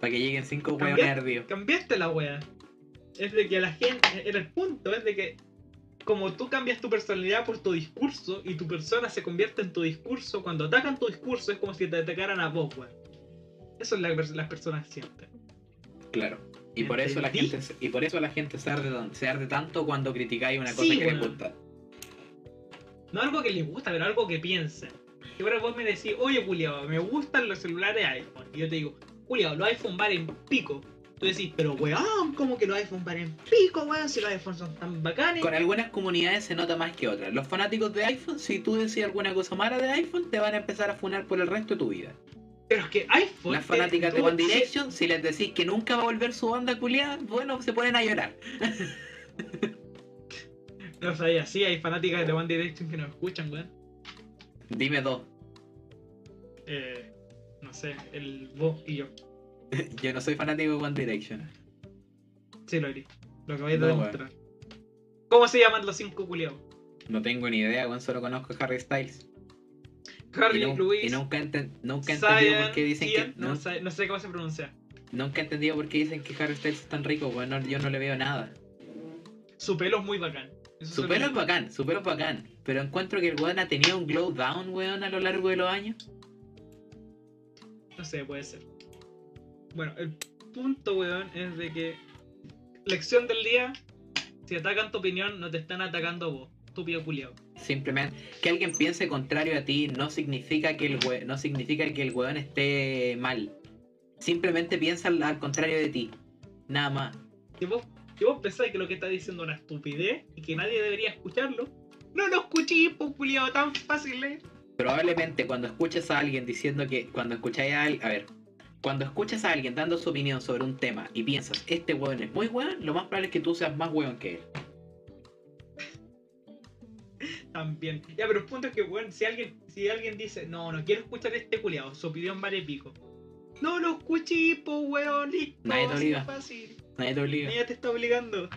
Para que lleguen cinco weones ardidos. Cambiaste la wea. Es de que la gente. Era el punto, es de que. Como tú cambias tu personalidad por tu discurso y tu persona se convierte en tu discurso, cuando atacan tu discurso es como si te atacaran a vos, weón. Eso es lo que las personas sienten. Claro. Y por eso la gente se- y por eso la gente se arde, se arde tanto cuando criticáis una cosa Sí, que les weón. gusta. No algo que les gusta, pero algo que piensen. Y ahora vos me decís, oye, culiao, me gustan los celulares iPhone. Y yo te digo, culiao, los iPhone valen pico. Tú decís, pero weón, ¿cómo que los iPhone valen pico, weón? Si los iPhones son tan bacanes. Con algunas comunidades se nota más que otras. Los fanáticos de iPhone, si tú decís alguna cosa mala de iPhone, te van a empezar a funar por el resto de tu vida. Pero es que iPhone. Las fanáticas de One Direction, si les decís que nunca va a volver su banda culiada, bueno, se ponen a llorar. No sabía, sí, hay fanáticas de One Direction que nos escuchan, weón. Dime dos. Eh, no sé, el vos y yo. Yo no soy fanático de One Direction. Sí, lo haría. Lo acabáis de No, demostrar. ¿Cómo se llaman los cinco culiados? No tengo ni idea, weón, solo conozco a Harry Styles. Harry, y, Luis, y nunca, enten- nunca he entendido por qué dicen Ian, que. no, no- sé, no sé cómo se pronuncia. nunca he entendido por qué dicen que Harry Styles es tan rico, weón. no- yo no le veo nada. Su pelo es muy bacán. Eso Su pelo lo- es bacán, su pelo es bacán. Pero encuentro que el weón ha tenido un glow down, weón, a lo largo de los años. No sé, puede ser. Bueno, el punto, weón, es de que. Lección del día: si atacan tu opinión, no te están atacando a vos, estúpido culiao. Simplemente que alguien piense contrario a ti no significa que el we- no significa que el weón esté mal. Simplemente piensa al, al contrario de ti. Nada más. Si vos, si vos pensáis que lo que está diciendo es una estupidez y que nadie debería escucharlo, no lo escuché, pues culiao, tan fácil, eh. Probablemente cuando escuches a alguien diciendo que cuando escucháis a alguien, a ver, cuando escuchas a alguien dando su opinión sobre un tema y piensas, este weón es muy weón, lo más probable es que tú seas más weón que él. También. Ya, pero el punto es que, weón, si alguien, si alguien dice, no, no quiero escuchar este culiao, su opinión vale pico. No lo escuché, pues weón, listo. Nadie te obliga. fácil. Nadie te obliga. Nadie te está obligando.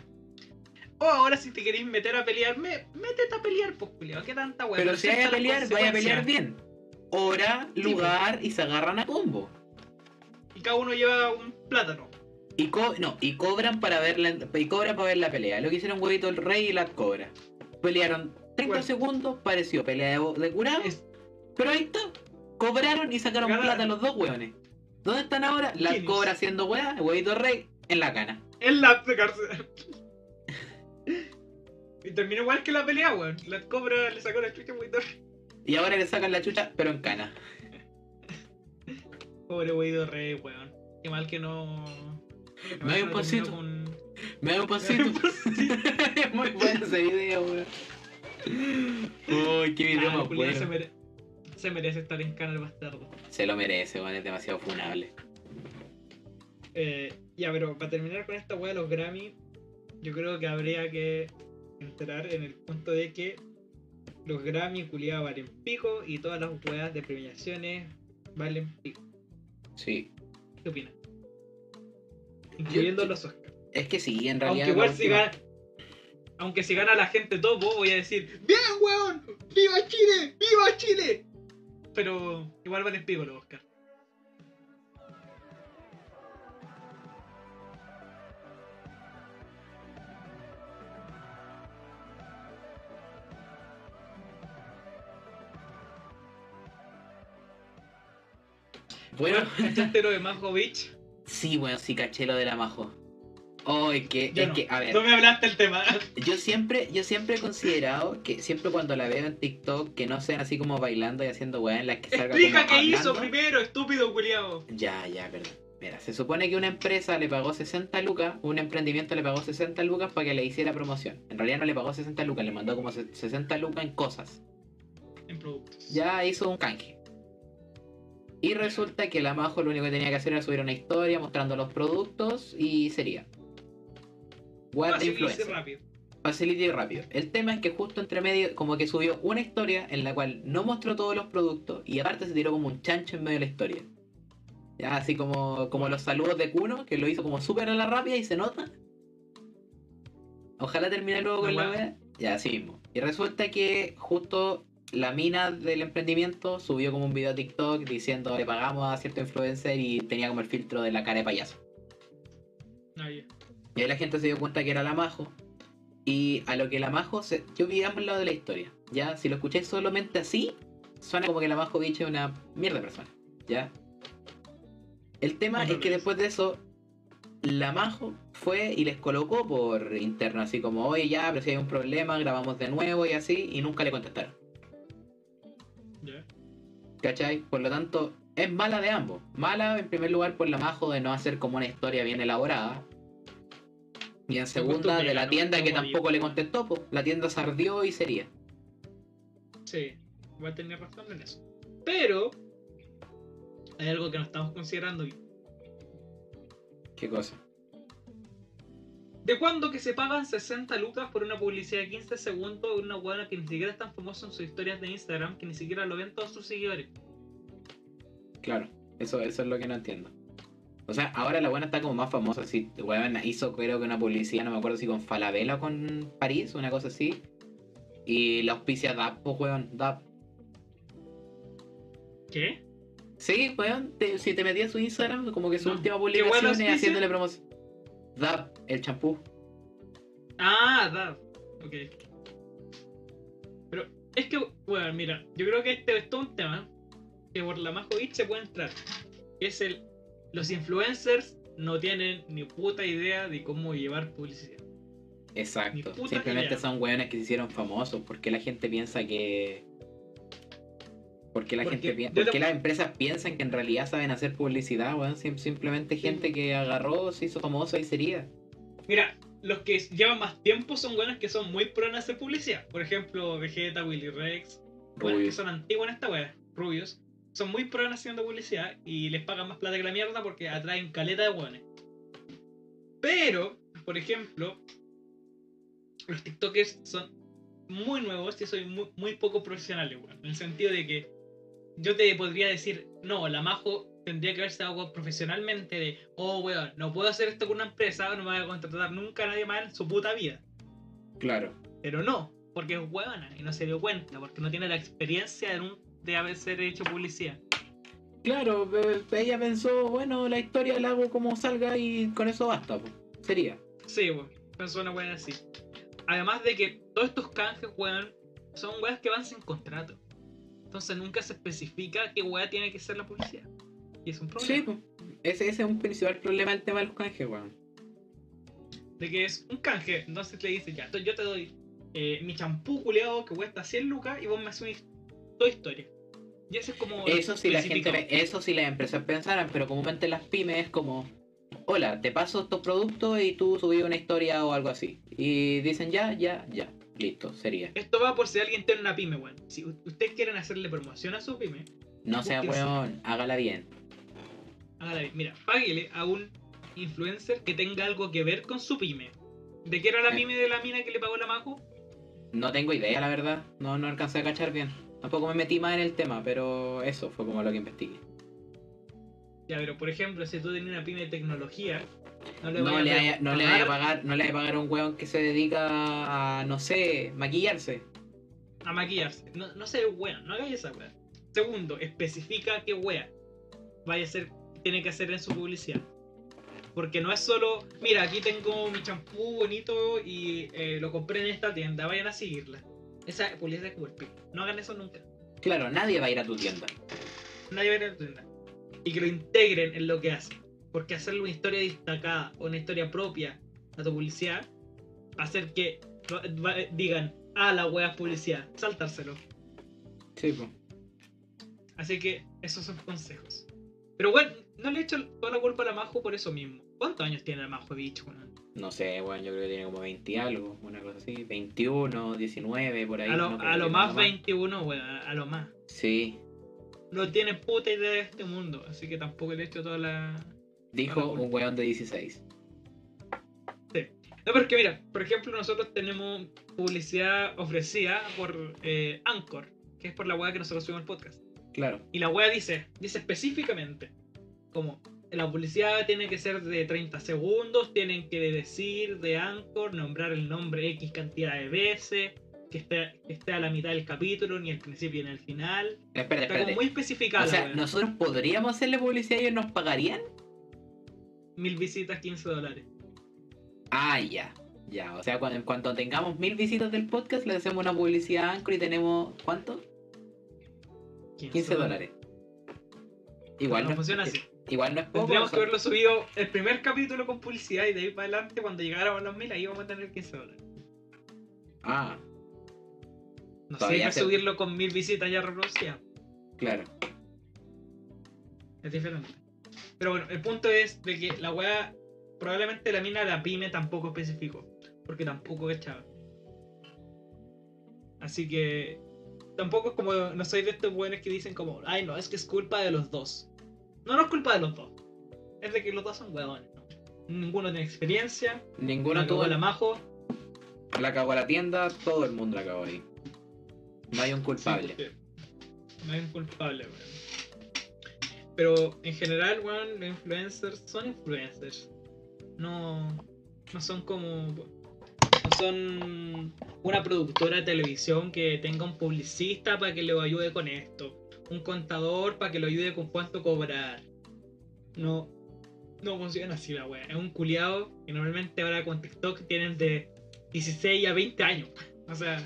O ahora si te queréis meter a pelear, me, métete a pelear, pues culiao, qué tanta weón. Pero si vaya a pelear, vaya a pelear bien. Hora, Sí, lugar y se agarran a combo. Y cada uno lleva un plátano. Y co- no, y cobran para ver la y cobran para ver la pelea. Lo que hicieron huevito el rey y la cobra. Pelearon 30 Bueno. segundos, pareció pelea de, de. Es- Pero ahí está. Cobraron y sacaron Ganaron. plata los dos hueones. ¿Dónde están ahora? La cobra haciendo hueá, el huevito rey en la cana. En la cárcel. Y terminó igual que la pelea, weón. La cobra le sacó la chucha muy torre. Y ahora le sacan la chucha, pero en cana. Pobre weído rey, weón. Qué mal que no. que Me hay un con- Me da un pasito. es muy bueno ese video, weón. Uy, qué video Ah, más bueno. se, mere- se merece estar en cana el bastardo. Se lo merece, weón, es demasiado funable. Eh, ya, pero para terminar con esta weá de los Grammy, yo creo que habría que entrar en el punto de que los Grammy culiados valen pico y todas las weas de premiaciones valen pico. Sí. ¿Qué opinas? Incluyendo yo- los Oscars. Es que sí, en realidad. Aunque igual si gana, Aunque si gana la gente topo, voy a decir, ¡Bien, weón! ¡Viva Chile! ¡Viva Chile! Pero igual van en pico los Oscar. Bueno, ¿cachaste lo de Majo Beach? sí, bueno, sí caché lo de la Majo. Oh, es que, Yo es no. que, a ver, No me hablaste el tema. yo siempre, yo siempre he considerado que siempre cuando la veo en TikTok, que no sean así como bailando y haciendo weá en las que salga Explica qué hizo primero, estúpido culiao. Ya, ya, perdón. Mira, se supone que una empresa le pagó 60 lucas, un emprendimiento le pagó 60 lucas para que le hiciera promoción. En realidad no le pagó 60 lucas, le mandó como se- 60 lucas en cosas. En productos. Ya hizo un canje. Y resulta que la Majo lo único que tenía que hacer era subir una historia mostrando los productos y sería. What influencer. rápido. Facility y rápido. El tema es que justo entre medio, como que subió una historia en la cual no mostró todos los productos y aparte se tiró como un chancho en medio de la historia. Ya, así como, como los saludos de Kuno, que lo hizo como súper a la rápida y se nota. Ojalá termine luego con La wea. Ya, así mismo. Y resulta que justo la mina del emprendimiento subió como un video a TikTok diciendo le pagamos a cierto influencer y tenía como el filtro de la cara de payaso. Ya. Y ahí la gente se dio cuenta que era la Majo. Y a lo que la Majo se... Yo vi ambos lados de la historia. Ya, si lo escucháis solamente así, suena como que la Majo Beach es una mierda de persona. Ya. El tema No es que es. después de eso, la Majo fue y les colocó por interno, así como, oye, ya, pero si hay un problema, grabamos de nuevo y así, y nunca le contestaron. ¿Cachai? Por lo tanto, es mala de ambos. Mala en primer lugar por la Majo de no hacer como una historia bien elaborada. Y en segunda de la tienda que tampoco le contestó, po. la tienda se ardió y sería. Sí, igual tenía razón en eso. Pero hay algo que no estamos considerando. ¿Qué cosa? ¿De cuándo que se pagan 60 lucas por una publicidad de 15 segundos de una buena que ni siquiera es tan famosa en sus historias de Instagram que ni siquiera lo ven todos sus seguidores? Claro, eso, eso es lo que no entiendo. O sea, ahora la buena está como más famosa. Si weón hizo creo que una publicidad, no me acuerdo si con Falabella o con París, una cosa así. Y la auspicia DAP, pues weón, DAP. ¿Qué? Sí, weón, te- si te metías a su Instagram, como que su No. última ¿Qué publicación es haciéndole promoción. DAP, el champú. Ah, da. Ok. Pero es que, bueno, mira, yo creo que este es todo un tema que por la Majovich se puede entrar. Es el. Los influencers no tienen ni puta idea de cómo llevar publicidad. Exacto. Simplemente idea. son weones que se hicieron famosos. porque la gente piensa que.? Porque la Porque gente te- porque las empresas piensan que en realidad saben hacer publicidad, weón? Sim- simplemente gente que agarró, se hizo famosa y sería. Mira, los que llevan más tiempo son buenos que son muy pro en hacer publicidad. Por ejemplo, Vegeta, Willy Rex. Buenos que son antiguos en esta wea, rubios. Son muy pro en haciendo publicidad y les pagan más plata que la mierda porque atraen caleta de hueones. Pero, por ejemplo, los TikTokers son muy nuevos y son muy, muy poco profesionales, weón. En el sentido de que yo te podría decir, no, la Majo tendría que haberse dado profesionalmente de, oh, weón, no puedo hacer esto con una empresa, no me voy a contratar nunca a nadie más en su puta vida. Claro. Pero no, porque es huevona y no se dio cuenta, porque no tiene la experiencia de, un, de haber hecho publicidad. Claro, pe- ella pensó, bueno, la historia la hago como salga y con eso basta, po. Sería. Sí, weón, pensó una weá así. Además de que todos estos canjes, weón, son weas que van sin contrato. Entonces nunca se especifica qué wea tiene que ser la publicidad. Y es un problema. Sí. Ese, ese es un principal problema del tema de los canjes, weón. De que es un canje, entonces le dice, ya, yo te doy eh, mi champú culeado que cuesta 100 lucas y vos me haces toda historia. Y eso es como... Eso sí la gente, eso sí las empresas pensaran, pero comúnmente las pymes es como, hola, te paso estos productos y tú subís una historia o algo así. Y dicen ya, ya, ya, listo, sería. Esto va por si alguien tiene una pyme, weón. Si ustedes quieren hacerle promoción a su pyme, No sea weón, hágala bien. hágala bien. Mira, páguele a un influencer que tenga algo que ver con su pyme. ¿De qué era la Eh. pyme de la mina que le pagó la Majo? No tengo idea, la verdad. No, no alcancé a cachar bien. Tampoco me metí más en el tema, pero eso fue como lo que investigué. Ya, pero por ejemplo, si tú tenías una pyme de tecnología, No le No le, no le vaya a pagar, no le vaya a pagar a un weón que se dedica a, no sé, maquillarse. a maquillarse. No, no sé, wea, no hagáis esa wea. Segundo, especifica qué wea vaya a ser, tiene que hacer en su publicidad. Porque no es solo, mira, aquí tengo mi champú bonito y eh, lo compré en esta tienda, vayan a seguirla. Esa publicidad es como el. No hagan eso nunca. Claro, nadie va a ir a tu tienda. Nadie va a ir a la tienda. Y que lo integren en lo que hacen. Porque hacerle una historia destacada o una historia propia a tu publicidad hacer que digan, ah, la wea es publicidad, saltárselo. Sí, pues. Así que esos son consejos. Pero bueno, no le echo toda la culpa a la Majo por eso mismo. ¿Cuántos años tiene la Majo bicho? weón? No sé, weón, yo creo que tiene como 20 y algo, una cosa así. 21, 19, por ahí. A lo, no a lo más 21, weón, a lo más. Sí. No tiene puta idea de este mundo, así que tampoco le echo toda la... Dijo un weón de 16. No, porque mira, por ejemplo, nosotros tenemos publicidad ofrecida por eh, Anchor, que es por la web que nosotros subimos el podcast. Claro. Y la web dice, dice específicamente, como la publicidad tiene que ser de 30 segundos, tienen que decir de Anchor, nombrar el nombre X cantidad de veces, que esté, que esté a la mitad del capítulo, ni al principio ni al final. Espérate, Está como espérate. muy especificada O sea, nosotros podríamos hacerle publicidad y ellos nos pagarían. Mil visitas, 15 dólares. Ah, ya. Ya, o sea, cuando, cuando tengamos mil visitas del podcast, le hacemos una publicidad a Anchor y tenemos. ¿Cuánto? 15 dólares. Igual no no, funciona así. igual no es poco. Tendríamos que haberlo subido el primer capítulo con publicidad y de ahí para adelante, cuando llegáramos a los mil, ahí vamos a tener 15 dólares. Ah, No sirve se- subirlo con mil visitas ya reproducidas. claro. Es diferente. Pero bueno, el punto es de que la weá, probablemente la mina de la pyme tampoco especificó. Porque tampoco cachaba. Así que tampoco es como, no soy de estos buenos que dicen como, ay no, es que es culpa de los dos. No, no es culpa de los dos. Es de que los dos son huevones. ¿no? Ninguno tiene experiencia. Ninguno Uno tuvo tuvo la la, majo. la cagó a la tienda, todo el mundo la cagó ahí. No hay un Sí, culpable. porque no hay un culpable, weón. Pero en general, weón, los influencers son influencers. No, no son como. No son una productora de televisión que tenga un publicista para que le ayude con esto. Un contador para que lo ayude con cuánto cobrar. No. No funciona así la wea. Es un culiado que normalmente ahora con TikTok tienen de 16 a 20 años. O sea.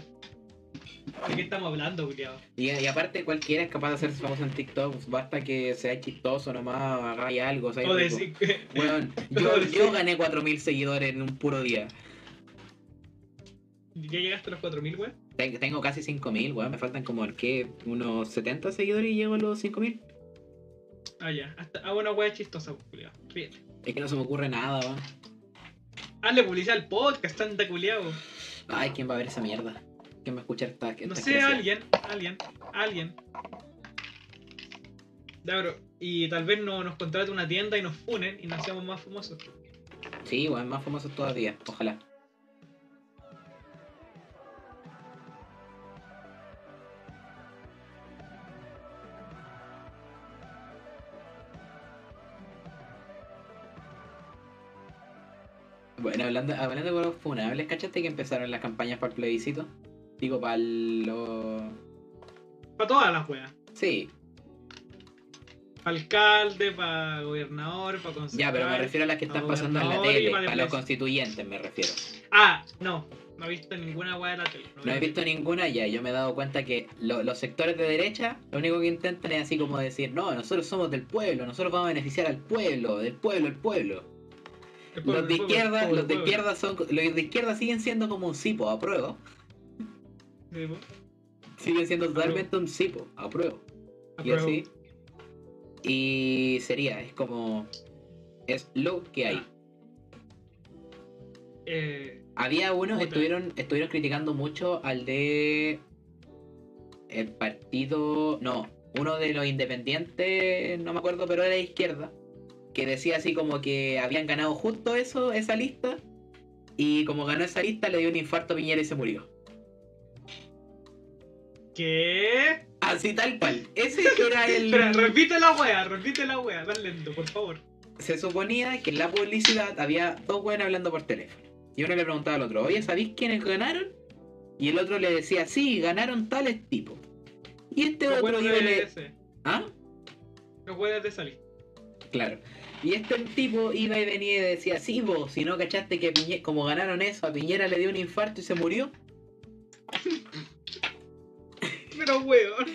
¿De qué estamos hablando, culiado? Y, y aparte, cualquiera es capaz de hacerse famoso en TikTok. pues, Basta que sea chistoso nomás, hagáis algo. ¿sabes? Decir que. Weón, o yo, yo gané 4.000 seguidores en un puro día. ¿Ya llegaste a los 4000, weón? Ten- Tengo casi 5.000, weón. Me faltan como, ¿qué? Unos 70 seguidores y llego a los 5.000. Ah, ya. Hasta, ah, bueno, weón, chistosa, culiado. Ríete. Es que no se me ocurre nada, weón. Hazle publicidad al podcast, tanta culiado. Ay, ¿quién va a ver esa mierda? ¿Quién va a escuchar esta, esta No sé, alguien, alguien, alguien. Bro. Y tal vez no, nos contrate una tienda y nos funen y nos hacemos más famosos. Sí, weón, más famosos todavía. Ojalá. Bueno, hablando, hablando de huevos funables, ¿cachaste que empezaron las campañas para el plebiscito? Digo, para los... Para todas las weas. Sí, Para alcalde, para gobernador, para concejal. ya, pero me refiero a las que están pasando en la tele, para los constituyentes me refiero. Ah, no. No he visto ninguna wea de la tele. No he visto ninguna ya, yo me he dado cuenta que lo- los sectores de derecha lo único que intentan es así como decir, no, nosotros somos del pueblo, nosotros vamos a beneficiar al pueblo, del pueblo, el pueblo. Los de izquierda, pueblo, los de izquierda son, los de izquierda siguen siendo como un cipo, apruebo. Siguen siendo totalmente un cipo, apruebo. Y Apruebo. así. Y sería, es como, es lo que hay. Eh, Había unos, Puta. estuvieron, estuvieron criticando mucho al de el partido, no, uno de los independientes, no me acuerdo, pero era de izquierda, que decía así como que habían ganado justo eso, esa lista, y como ganó esa lista le dio un infarto a Piñera y se murió. ¿Qué? Así tal cual. Ese era el. Espera, repite la wea, repite la wea, dale lento, por favor. se suponía que en la publicidad había dos buenos hablando por teléfono. Y uno le preguntaba al otro, oye, ¿sabéis quiénes ganaron? Y el otro le decía, sí, ganaron tales tipos. Y este otro de le... ese. ¿Ah? Los buenos de salir. Claro. Y este tipo iba y venía y decía, sí, vos, si no cachaste que Piñe- como ganaron eso, a Piñera le dio un infarto y se murió. Pero weón.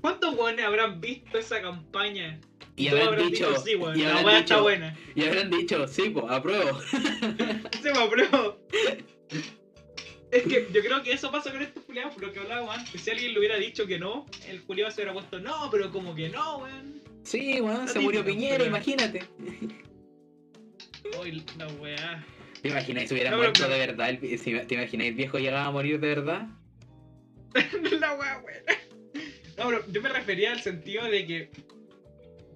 ¿Cuántos weones habrán visto esa campaña? Y Todos habrán dicho, sí, weón, y la weá dicho- está buena. y habrán dicho, sí, pues, apruebo. Se me apruebo. Es que yo creo que eso pasa con estos culiados, por lo que hablábamos antes. Si alguien le hubiera dicho que no, el culiado se hubiera puesto no, pero como que no, weón. Sí, weón, se murió Piñera, pero- imagínate. Uy, la weá. ¿Te imaginas si hubiera No, pero- muerto de verdad? ¿Te imaginas el viejo llegaba a morir de verdad? la weá, weón. No, pero yo me refería al sentido de que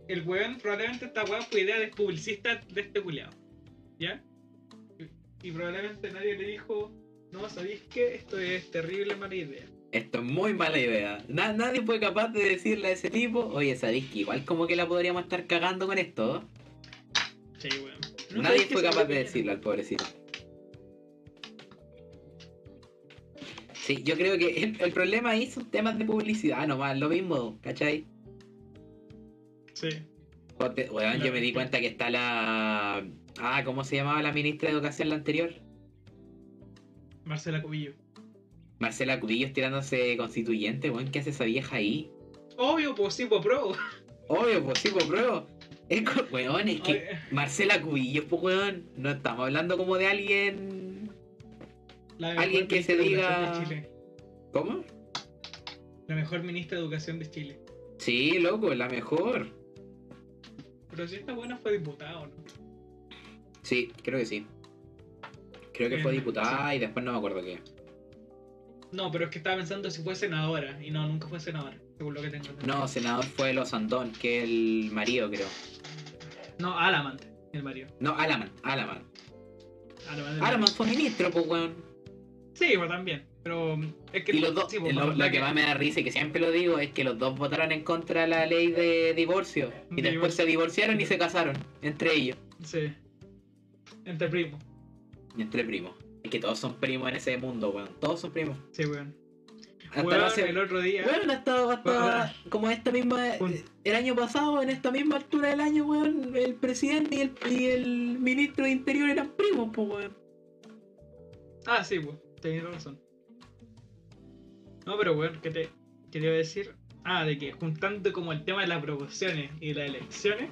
el weón probablemente esta weá fue idea del publicista de este culiado. ¿Ya? Y, y probablemente nadie le dijo, no, ¿sabéis qué? Esto es terrible mala idea. Esto es muy mala idea. Na- nadie fue capaz de decirle a ese tipo, oye, ¿sabéis que igual como que la podríamos estar cagando con esto? Sí, weón. ¿No nadie fue capaz de murió decirlo al pobrecito. Sí, yo creo que el, el problema ahí son temas de publicidad nomás, lo mismo, ¿cachai? Sí. Joder, Weón, yo me di cuenta que está la... Ah, ¿cómo se llamaba la ministra de Educación la anterior? Marcela Cubillo. Marcela Cubillos tirándose constituyente, weón, ¿qué hace esa vieja ahí? Obvio, pues sí, pues pro. Obvio, pues sí, pues pruebo. Es weón, es que Marcela Cubillos, pues weón, no estamos hablando como de alguien... la alguien que se diga- Educación de Chile. ¿Cómo? La mejor ministra de Educación de Chile. Sí, loco, la mejor. Pero si esta buena fue diputada, ¿no? Sí, creo que sí. Creo que fue diputada y después no me acuerdo qué. No, pero es que estaba pensando si fue senadora. Y no, nunca fue senadora, según lo que tengo. No, senador fue Los Andón, que es el marido, creo. No, Alamant, el marido. No, Alaman, Alaman. Alamant. el Alaman marido. fue ministro, pues weón. Sí, pues también. Pero es que. Y los dos, sí, pues, lo, que más me da risa y que siempre lo digo es que los dos votaron en contra de la ley de divorcio. Y De después se divorciaron y se casaron, entre ellos. Sí. Entre primos. Entre primos. Es que todos son primos en ese mundo, weón. Todos son primos. Sí, weón. Hasta Weón, no hace- el otro día. Weón, hasta, hasta Weón. como esta misma. Un- El año pasado, en esta misma altura del año, weón, el presidente y el, y el ministro de Interior eran primos, pues, weón. Ah, sí, pues. Tenías razón. No, pero weón, ¿qué te, qué te iba a decir? Ah, de que juntando como el tema de las promociones y las elecciones,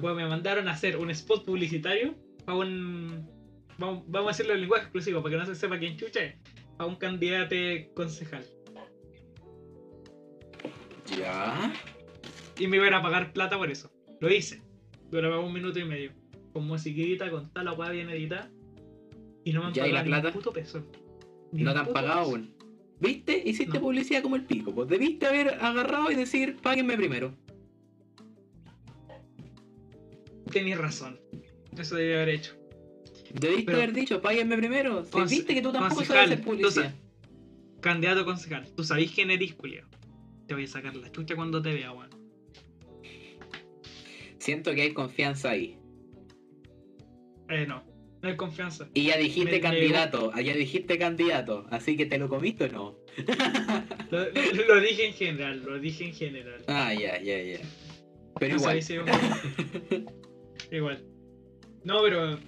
pues me mandaron a hacer un spot publicitario para un. Vamos, vamos a decirlo en lenguaje exclusivo para que no se sepa quién chucha es. A un candidato concejal. Ya. Y me iban a pagar plata por eso. Lo hice. Duraba un minuto y medio. Con musiquita, con tal la bien editada. Y no me han Ya, ¿y la pagado ni un plata? puto peso. Ni No te han pagado peso. aún. ¿Viste? Hiciste No. publicidad como el pico. Pues debiste haber agarrado y decir, páguenme primero. Tenías razón. Eso debía haber hecho. Debiste Pero- haber dicho, páguenme primero. Si viste que tú tampoco concejal, sabes hacer tú publicidad. Candidato concejal. Tú sabés quién eres, culiao. Te voy a sacar la chucha cuando te vea, weón. Siento que hay confianza ahí. Eh, no. No hay confianza. Y ya dijiste Me- me- candidato, ah, ya dijiste candidato, así que te lo comiste o no. Lo, lo- lo dije en general, lo dije en general. Ah, ya, ya, ya. Pero No igual. sabéis igual. No, pero.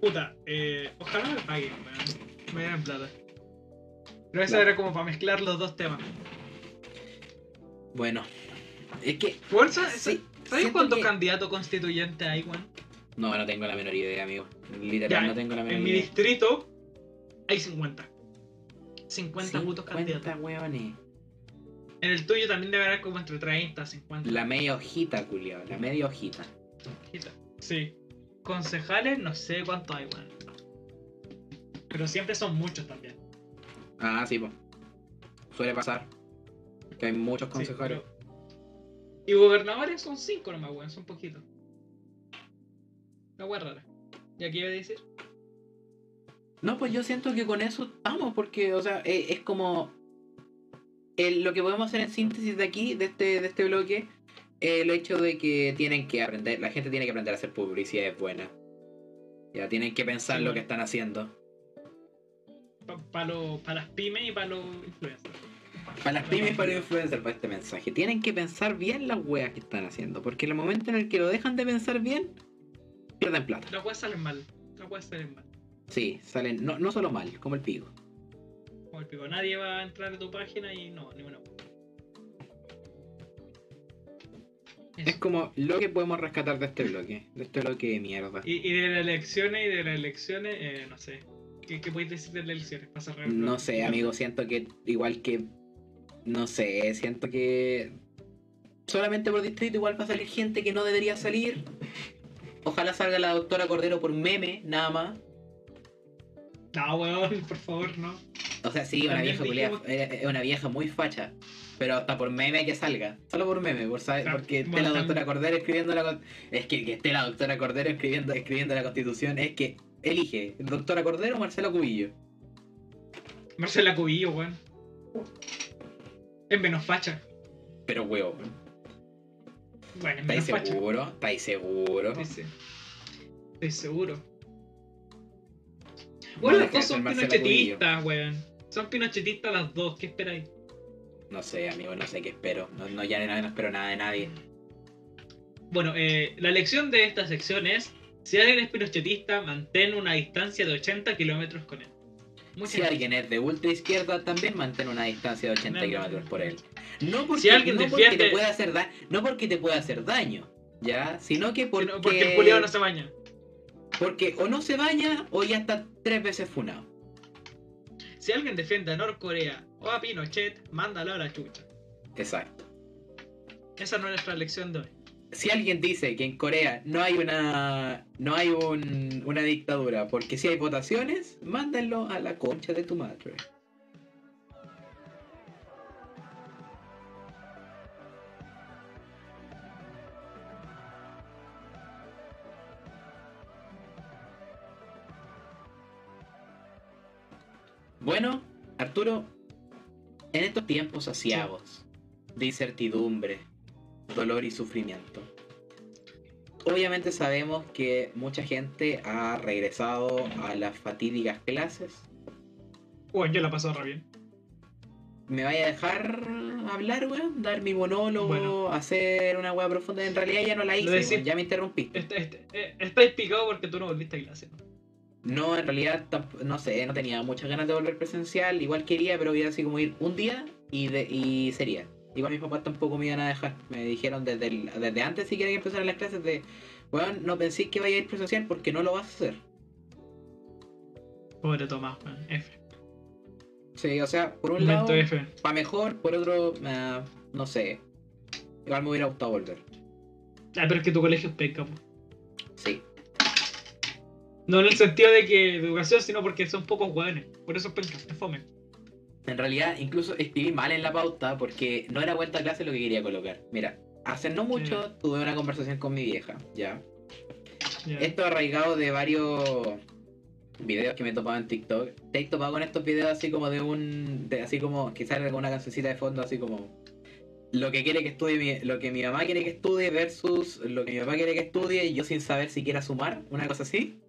Puta, eh, ojalá me paguen. Me den plata. Pero eso era como para mezclar los dos temas. Bueno, es que. Fuerza, Sí, ¿sabes cuántos que- candidatos constituyentes hay, weón? No, no tengo la menor idea, amigo. Literal, Ya, no tengo la menor En mi idea. distrito hay 50. 50 putos 50 candidatos. hueones. En el tuyo también debe haber como entre 30, 50. La media hojita, culiao, la media hojita. Sí. Concejales, no sé cuántos hay, weón. Pero siempre son muchos también. Ah, sí, pues. Suele pasar. Que hay muchos Sí, concejales. pero- Y gobernadores son 5 nomás, weón, son poquitos. La weá rara. ¿Y aquí iba a decir? No, pues yo siento que con eso estamos, porque, o sea, eh, es como. el- lo que podemos hacer en síntesis de aquí, de este, de este bloque, el hecho de que tienen que aprender, la gente tiene que aprender a hacer publicidad es buena. Ya tienen que pensar Sí, lo que están haciendo. Para las pymes y para los influencers. Para las pymes y para los influencers, para este mensaje. Tienen que pensar bien las weas que están haciendo. Porque en el momento en el que lo dejan de pensar bien, pierden plata. Las weas salen mal. Las weas salen mal. Sí, salen, no, no solo mal, como el pico. Como el pico. Nadie va a entrar a tu página y no, ni una. Eso. Es como lo que podemos rescatar de este bloque. De este bloque de mierda. Y, y de las elecciones y de las elecciones, eh, no sé. ¿Qué, qué podéis decir de las elecciones? Para No sé, amigo, siento que igual que. No sé, siento que. Solamente por distrito igual va a salir gente que no debería salir. Ojalá salga la doctora Cordero por meme, nada más. No, weón, por favor, no. O sea, sí, una vieja eh, es una vieja muy facha. Pero hasta por meme que salga. Solo por meme, por saber, porque esté la doctora. Cordero escribiendo la Es que, que esté la doctora Cordero escribiendo, escribiendo la constitución. Es que elige, doctora Cordero o Marcelo Cubillo. Marcela Cubillo, weón. Es menos facha. Pero huevo, Bueno, es ¿estáis menos seguro? ¿Estáis seguro? Estoy seguro. Bueno, las dos son pinochetistas, weón. Son pinochetistas las dos, ¿qué esperáis? No sé, amigo, no sé qué espero. No, no ya no, no espero nada de nadie. Bueno, eh, la lección de esta sección es: si alguien es pinochetista, mantén una distancia de 80 kilómetros con él. Si alguien es de ultra izquierda, también mantén una distancia de 80 No, kilómetros por él. No porque, Si alguien no porque te pueda hacer da- no porque te pueda hacer daño, ¿ya? Sino que porque, Porque, porque el no se baña. porque o no se baña o ya está tres veces funado. Si alguien defiende a Norcorea o a Pinochet, mándalo a la chucha. Exacto. Esa no es nuestra lección de hoy. Si alguien dice que en Corea no hay una no hay un- una dictadura porque si hay votaciones, mándenlo a la concha de tu madre. Bueno, Arturo, en estos tiempos asiagos de incertidumbre, dolor y sufrimiento, obviamente sabemos que mucha gente ha regresado a las fatídicas clases. Bueno, yo la paso re bien. ¿Me vaya a dejar hablar, weón? Dar mi monólogo, Bueno. hacer una weá profunda. En realidad ya no la hice, decís- ya me interrumpiste. Este, este, eh, estáis picados porque tú no volviste a clase. No, en realidad, no sé, no tenía muchas ganas de volver presencial. Igual quería, pero iba así como ir un día y, de, y sería. Igual mis papás tampoco me iban a dejar. Me dijeron desde, el- desde antes, si quería empezar las clases, de, weón, no pensé que vaya a ir presencial porque no lo vas a hacer. Pobre Tomás, weón. F. Sí, o sea, por un lado, F. para mejor, por otro, ah, no sé. Igual me hubiera gustado volver. Ah, pero es que tu colegio es peca, po. Sí. No en el sentido de que de educación, sino porque son pocos hueones. Por eso es penca, es fome. En realidad, incluso escribí mal en la pauta porque no era vuelta a clase lo que quería colocar. Mira, hace no mucho tuve una conversación con mi vieja, ¿ya? Esto arraigado de varios videos que me he topado en TikTok. Te he topado con estos videos así como de un. De, así como sale con una cancioncita de fondo, así como. Lo que quiere que estudie mi, lo que mi mamá quiere que estudie versus lo que mi papá quiere que estudie y yo sin saber si quiera sumar, una cosa así.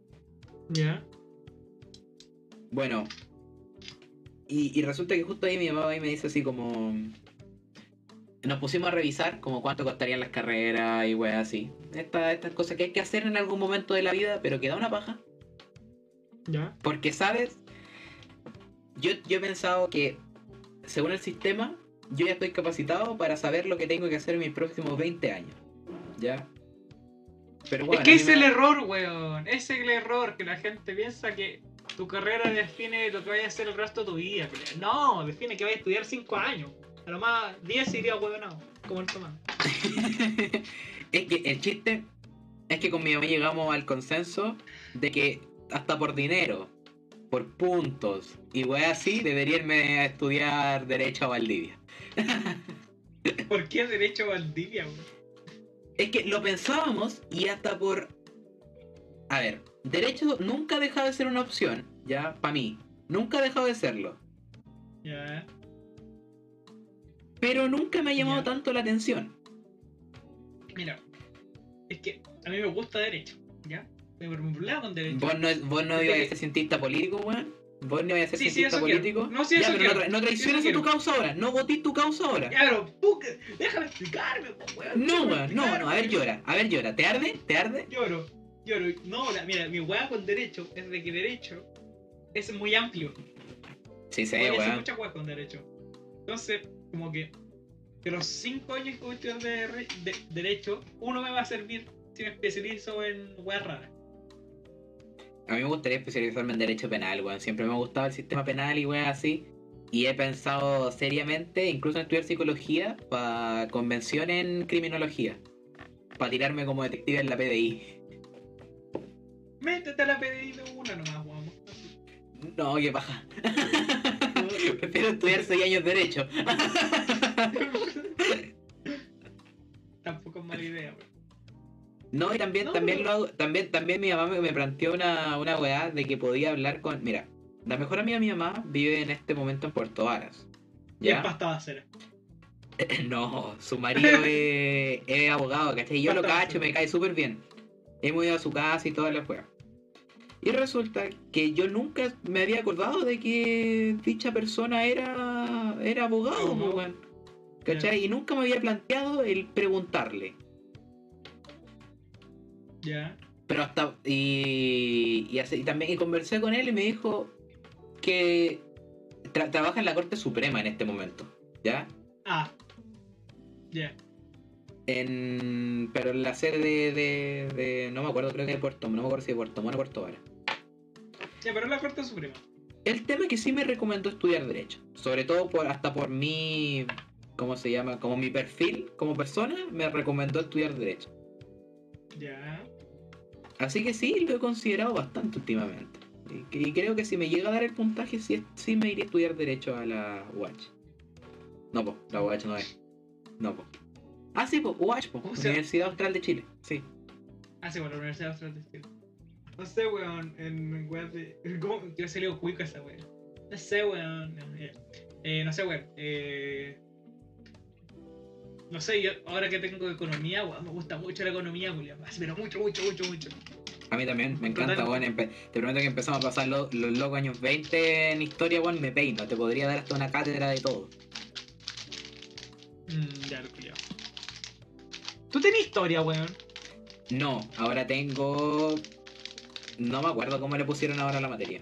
Ya. Bueno. Y, y resulta que justo ahí mi mamá y me dice así como. Nos pusimos a revisar como cuánto costarían las carreras y weas así. Esta- estas cosas que hay que hacer en algún momento de la vida, pero que da una paja. Ya. Porque, ¿sabes? Yo, yo he pensado que, según el sistema, yo ya estoy capacitado para saber lo que tengo que hacer en mis próximos 20 años. ¿Ya? Pero bueno, es que es el da- error, weón. Es el error, que la gente piensa que tu carrera define lo que vayas a hacer el resto de tu vida. No, define que vayas a estudiar 5 años. A lo más 10 iría huevonado, como el Tomás. es que el chiste es que con mi mamá llegamos al consenso de que hasta por dinero, por puntos y weas así, debería irme a estudiar Derecho a Valdivia. ¿Por qué derecho Valdivia, weón? Es que lo pensábamos y hasta por. A ver, derecho nunca ha dejado de ser una opción, ya, para mí. Nunca ha dejado de serlo. Ya. Pero nunca me ha llamado tanto la atención. Mira, es que a mí me gusta derecho, ¿ya? Mi problema con derecho. ¿Vos no, vos no ibas a ser cientista político, weón? ¿Vos no ibas a ser Sí, sí, cientista quiero. político? No, sí, ya, eso pero quiero. no, tra- no Sí, traiciones a tu quiero. causa ahora. No votís tu causa ahora. Pero tú, que- déjame explicarme, weón. No, weón, no, no. A ver, llora. A ver, llora. ¿Te arde? ¿Te arde? Lloro, lloro. No, la- mira, mi weá con derecho es de que derecho es muy amplio. Sí, sí, Voy a hacer weón. muchas weas con derecho. Entonces, como que de los 5 años que voy a estudiar de, re- de- derecho, uno me va a servir si me especializo en weas raras. A mí me gustaría especializarme en derecho penal, weón. Siempre me ha gustado el sistema penal y weón así. Y he pensado seriamente, incluso en estudiar psicología, para convención en criminología. Para tirarme como detective en la PDI. Métete a la PDI de una nomás, weón. No, qué paja. Prefiero estudiar 6 años de derecho. Tampoco es mala idea, weón. No, y también, No, también pero- lo hago, también, también mi mamá me, me planteó una, una weá de que podía hablar con. Mira, la mejor amiga de mi mamá vive en este momento en Puerto Varas. ¿Ya? pasta basera. No, su marido es, es abogado, ¿cachai? Y Yo lo cacho, me cae súper bien. Hemos ido a su casa y todas las weas. Y resulta que yo nunca me había acordado de que dicha persona era, era abogado, weón. ¿cachai? Y nunca me había planteado el preguntarle. Ya. Pero hasta. Y, y, así- y también y conversé con él y me dijo que tra- trabaja en la Corte Suprema en este momento. ¿Ya? Ah. Ya. En, pero en la sede de, de, de- No me acuerdo, creo que de Puerto No me acuerdo si de Puerto Montt o Puerto Vara. Ya, pero la Corte Suprema. El tema es que sí me recomendó estudiar Derecho. Sobre todo por hasta por mi. ¿Cómo se llama? Como mi perfil como persona, me recomendó estudiar Derecho. Ya. Así que sí, lo he considerado bastante últimamente. Y, creo que si me llega a dar el puntaje, sí, sí me iría a estudiar Derecho a la UH. No, po, la UH no es. No, po. Ah, sí, po, UH, po. Universidad Austral de Chile. Sí. Ah, sí, bueno, la Universidad Austral de Chile. No sé, weón, en weón de. ¿Cómo? Yo salido cuico esa weón. No sé, weón. No. Eh, no sé, weón. Eh. No sé, yo ahora que tengo economía, weón, me gusta mucho la economía, Julián. Pero mucho, mucho, mucho, mucho. A mí también, me encanta, weón. empe- Te prometo que empezamos a pasar lo- los locos años 20 en historia, weón, me peino. Te podría dar hasta una cátedra de todo. Mm, ya lo culiao. ¿Tú tenés historia, weón? No, ahora tengo. No me acuerdo cómo le pusieron ahora la materia.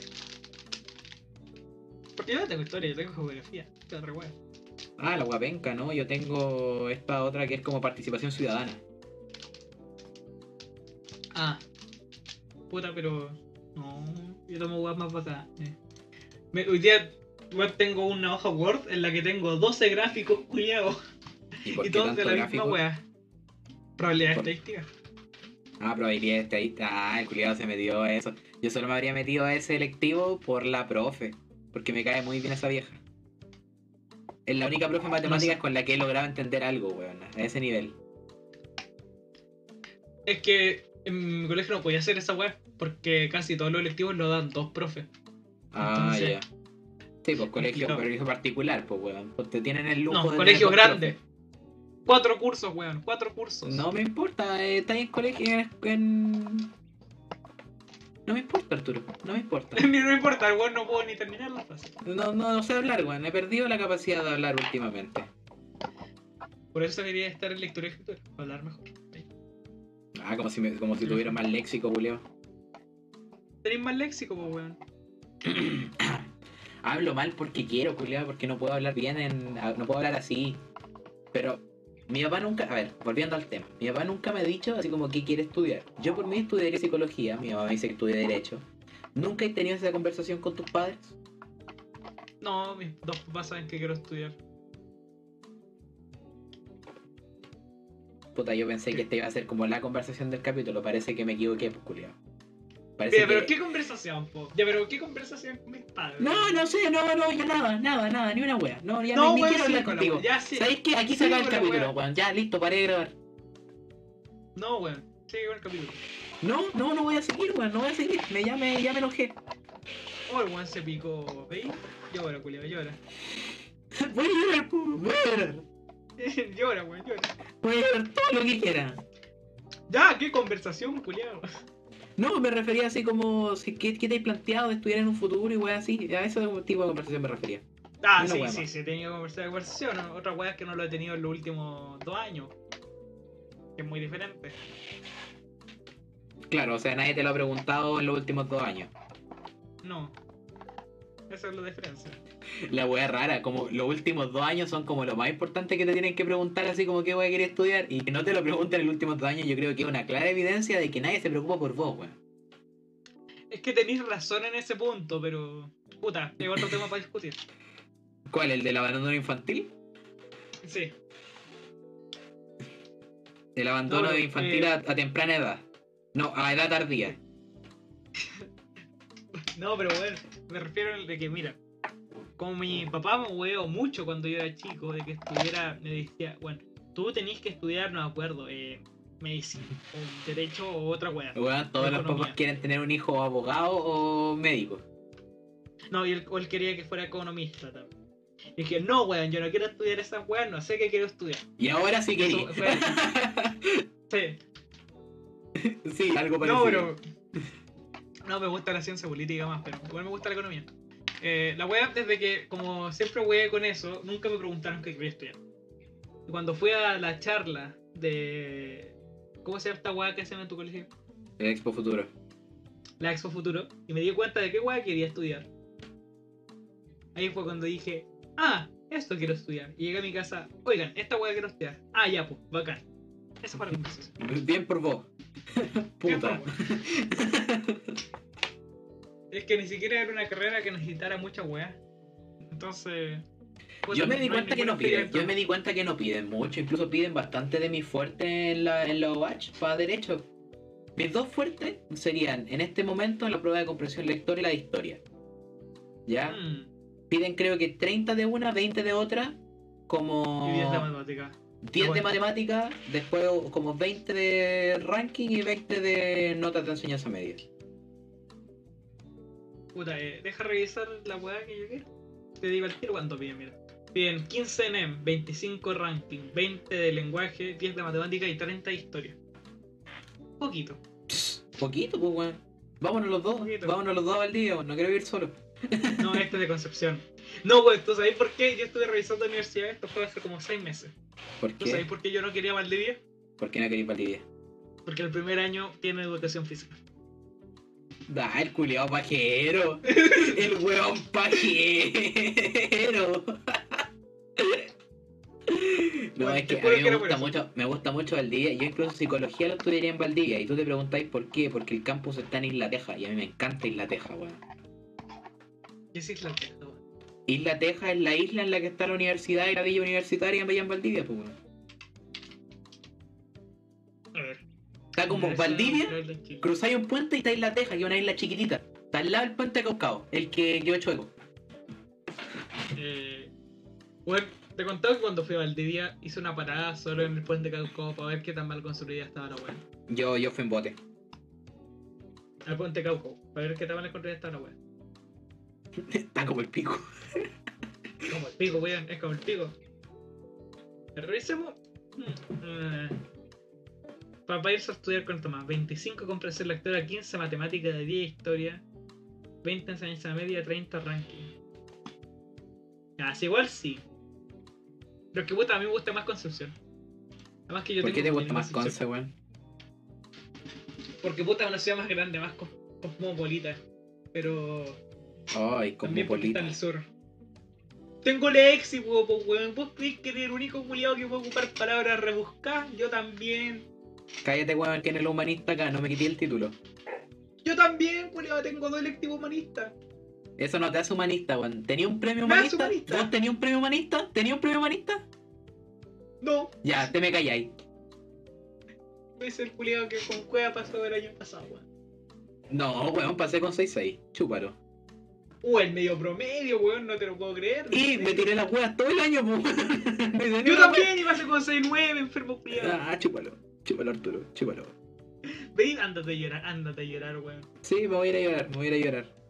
Porque yo no tengo historia, yo tengo geografía. Weón. Ah, la guapenca, ¿no? Yo tengo esta otra que es como participación ciudadana. Ah. Puta, pero. No, yo tomo weas más basadas. Eh. Me- hoy día tengo una hoja Word en la que tengo 12 gráficos culiados. ¿Y Y todos de la gráfico? misma wea. Probabilidad Por- estadística. Ah, probabilidad estadística. Ah, el culiado se metió eso. Yo solo me habría metido a ese electivo por la profe. Porque me cae muy bien esa vieja. Es la única profe de matemáticas con la que he logrado entender algo, weón. A ese nivel. Es que en mi colegio no podía hacer esa wea. Porque casi todos los electivos lo dan dos profes. Ah, Entonces- ya. Sí, pues colegio, colegio particular, pues weón. Pues te tienen el lujo No, de colegio tener dos grande. Cuatro cursos, weón. Cuatro cursos. No me importa, eh, estás en colegio en, No me importa, Arturo. No me importa. Ni no importa, el weón no puedo ni terminar la frase. No, no, no sé hablar, weón. He perdido la capacidad de hablar últimamente. Por eso quería estar en lectura y escritura. Para hablar mejor. Ah, como si, me- como si tuviera más léxico, Julio. Tenéis más léxico, pues, weón. Hablo mal porque quiero, Julio, porque no puedo hablar bien en. No puedo hablar así. Pero mi papá nunca. A ver, volviendo al tema. Mi papá nunca me ha dicho así como que quiere estudiar. Yo por mí estudiaría psicología. Mi mamá me dice que estudie Derecho. ¿Nunca he tenido esa conversación con tus padres? No, mis dos papás saben que quiero estudiar. Puta, yo pensé que esta iba a ser como la conversación del capítulo. Parece que me equivoqué, pues, Julio. Parece pero que- ¿qué conversación, po? Ya, pero ¿qué conversación con mis padres? No, no sé, no, no, ya nada, nada, nada, ni una wea. No, ya No, ni, quiero hablar con la contigo. ya, sí. ¿Sabéis qué? Aquí se acaba el capítulo, weón. Ya, listo, paré de grabar. No, weón. Sigue con el capítulo. No, no, no voy a seguir, weón, no voy a seguir. Me, ya, me, ya me enojé. Oh, el weón se picó. ¿Veis? Llora, culiao, llora. Voy a llorar, voy a llorar. llora, weón, llora. Puede hacer todo lo que quiera. Ya, qué conversación, culiado. No, me refería así como, si- ¿qué, qué te has planteado de estudiar en un futuro y weá así? A ese tipo de conversación me refería. Ah, sí, sí, sí, he tenido conversa- conversación. Otra weá es que no lo he tenido en los últimos dos años. Que es muy diferente. Claro, o sea, nadie te lo ha preguntado en los últimos dos años. No. Esa es la diferencia. La weá rara, como los últimos dos años son como lo más importante que te tienen que preguntar, así como qué weá querés estudiar, y que no te lo pregunten en los últimos dos años, yo creo que es una clara evidencia de que nadie se preocupa por vos, weón. Es que tenéis razón en ese punto, pero. Puta, hay otro tema para discutir. ¿Cuál? ¿El del abandono infantil? Sí. El abandono No, infantil eh, a, a temprana edad. No, a edad tardía. No, pero bueno, me refiero al de que, mira, como mi papá me hueó mucho cuando yo era chico, de que estudiara, me decía, bueno, tú tenés que estudiar, no me acuerdo, eh, medicina, o derecho o otra wea. Weón, todos los papás quieren tener un hijo abogado o médico. No, y él, o él quería que fuera economista también. Y dije, no, weón, yo no quiero estudiar esas weas, no sé qué quiero estudiar. Y ahora sí fue- Sí, sí, algo parecido. no, pero. No, me gusta la ciencia política más, pero igual me gusta la economía. Eh, la wea, desde que, como siempre weé con eso, nunca me preguntaron qué quería estudiar. Y cuando fui a la charla de. ¿Cómo se llama esta wea que hacen en tu colegio? Expo Futuro. La Expo Futuro. Y me di cuenta de qué wea quería estudiar. Ahí fue cuando dije, ah, esto quiero estudiar. Y llegué a mi casa, oigan, esta wea quiero estudiar. Ah, ya, pues, bacán. Fue la conversación. Bien por vos. Puta. Es que ni siquiera era una carrera que necesitara mucha weá. Entonces. puta, Yo me di no cuenta que no piden, yo me di cuenta que no piden mucho, incluso piden bastante de mi fuerte en la, en la OVACH para derecho. Mis dos fuertes serían en este momento en la prueba de comprensión lectora y la de historia. ¿Ya? Mm, Piden creo que 30 de una, 20 de otra, como Y 10 de matemática. 10 de bueno. matemática, después como 20 de ranking y 20 de notas de enseñanza media. Puta, eh, deja revisar la weá que yo quiero. Te digo al tiro cuánto piden, mira. Piden 15 NEM, 25 ranking, 20 de lenguaje, 10 de matemática y 30 de historia. Poquito. Poquito, pues, weón. Vámonos los dos, Poquito. vámonos los dos al día, no quiero vivir solo. No, este es de Concepción. No, pues, ¿tú sabes por qué? Yo estuve revisando la universidad, esto fue hace como 6 meses. ¿Por ¿Tú sabes qué? por qué yo no quería Valdivia? ¿Por qué no queréis Valdivia? Porque el primer año tiene educación física. Da, el culiao pajero. El weón pajero. No, Bueno, es que a mí me gusta mucho, me gusta mucho Valdivia. Yo incluso psicología lo estudiaría en Valdivia. Y tú te preguntáis por qué, porque el campus está en Isla Teja. Y a mí me encanta Isla Teja, weón. ¿Qué es Isla Teja, weón? Isla Teja es la isla en la que está la universidad y la villa universitaria en Valdivia, pues weón. A ver. Está como Valdivia, de cruzáis un puente y está Isla Teja, que es una isla chiquitita. Está al lado del puente de Caucao, el que yo he chueco. Eh, bueno, te contaba que cuando fui a Valdivia hice una parada solo en el puente Cauco para ver qué tan mal construida estaba la weá. Yo, yo fui en bote. Al puente Cauco, para ver qué tan mal construida estaba la weá. Está como el pico. Como el pico, weón, es como el pico. Revisemos. Mm, para irse a estudiar cuánto más. 25 comprensión lectora, 15 matemática de 10 historia, 20 enseñanza media, 30 ranking. Ah, sí, igual sí. Pero que puta, a mí me gusta más Concepción. Además que yo ¿Por qué tengo te gusta más Conce, Concepción. weón? Porque puta es una ciudad más grande, más cos- cosmopolita. Pero Ay, también porque está en el sur. Tengo pues weón. ¿Vos crees que eres el único culiado que puede ocupar palabras rebuscadas? Yo también. Cállate, weón, que en el humanista acá no me quité el título. Yo también, culiado, tengo dos lectivos humanistas. Eso no te hace humanista, weón. ¿Tenía un premio Me humanista? ¿Vos tenía un premio humanista? ¿Tenía un premio humanista? No, Ya, te me calláis. es el culiado que con cueva pasó el año pasado, weón. No, weón, pasé con 6-6. Chúpalo. Uh, el medio promedio, weón, no te lo puedo creer. Y me tiré las weas todo el año, weón. Yo también iba a ser con 6-9, enfermo culiado. Ah, chúpalo. Chúpalo, Arturo. Chúpalo. Ven, ándate a llorar, ándate a llorar, weón. Sí, me voy a ir a llorar, me voy a ir a llorar.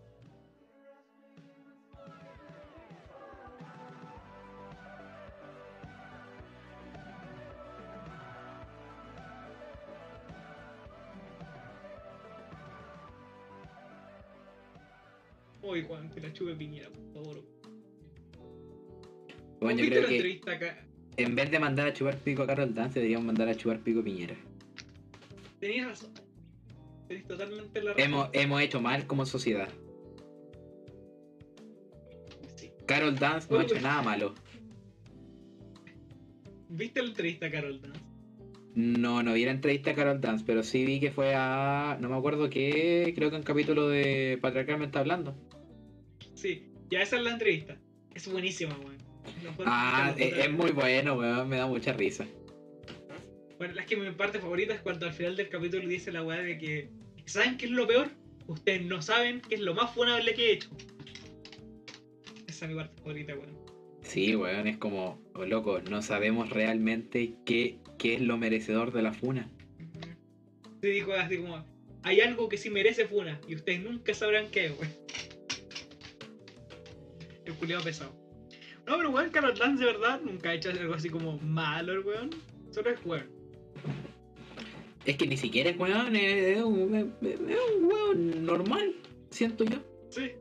Juan, que la chupe Piñera, por favor. Bueno, yo ¿Viste creo la que entrevista acá? en vez de mandar a chupar pico a Carol Dance, deberíamos mandar a chupar pico a Piñera. Tenías razón. Tenés totalmente la razón. Hemos, hemos hecho mal como sociedad. Sí. Carol Dance no ha hecho nada malo. ¿Viste la entrevista a Carol Dance? No, no vi la entrevista a Carol Dance, pero sí vi que fue a. No me acuerdo qué. Creo que un capítulo de Patriarcal me está hablando. Sí, ya esa es la entrevista. Es buenísima, weón. Ah, es muy bueno, weón. Me da mucha risa. Bueno, es que mi parte favorita es cuando al final del capítulo dice la weá de que. ¿Saben qué es lo peor? Ustedes no saben qué es lo más funable que he hecho. Esa es mi parte favorita, weón. Sí, weón, es como. Oh, loco, no sabemos realmente qué, qué es lo merecedor de la funa. Se dijo así como. Hay algo que sí merece funa y ustedes nunca sabrán qué, weón. El culiado pesado. No, pero weón, Carol de verdad nunca ha hecho algo así como malo, el weón. Solo es weón. Es que ni siquiera es weón, es, un, es un weón normal, siento yo. Sí.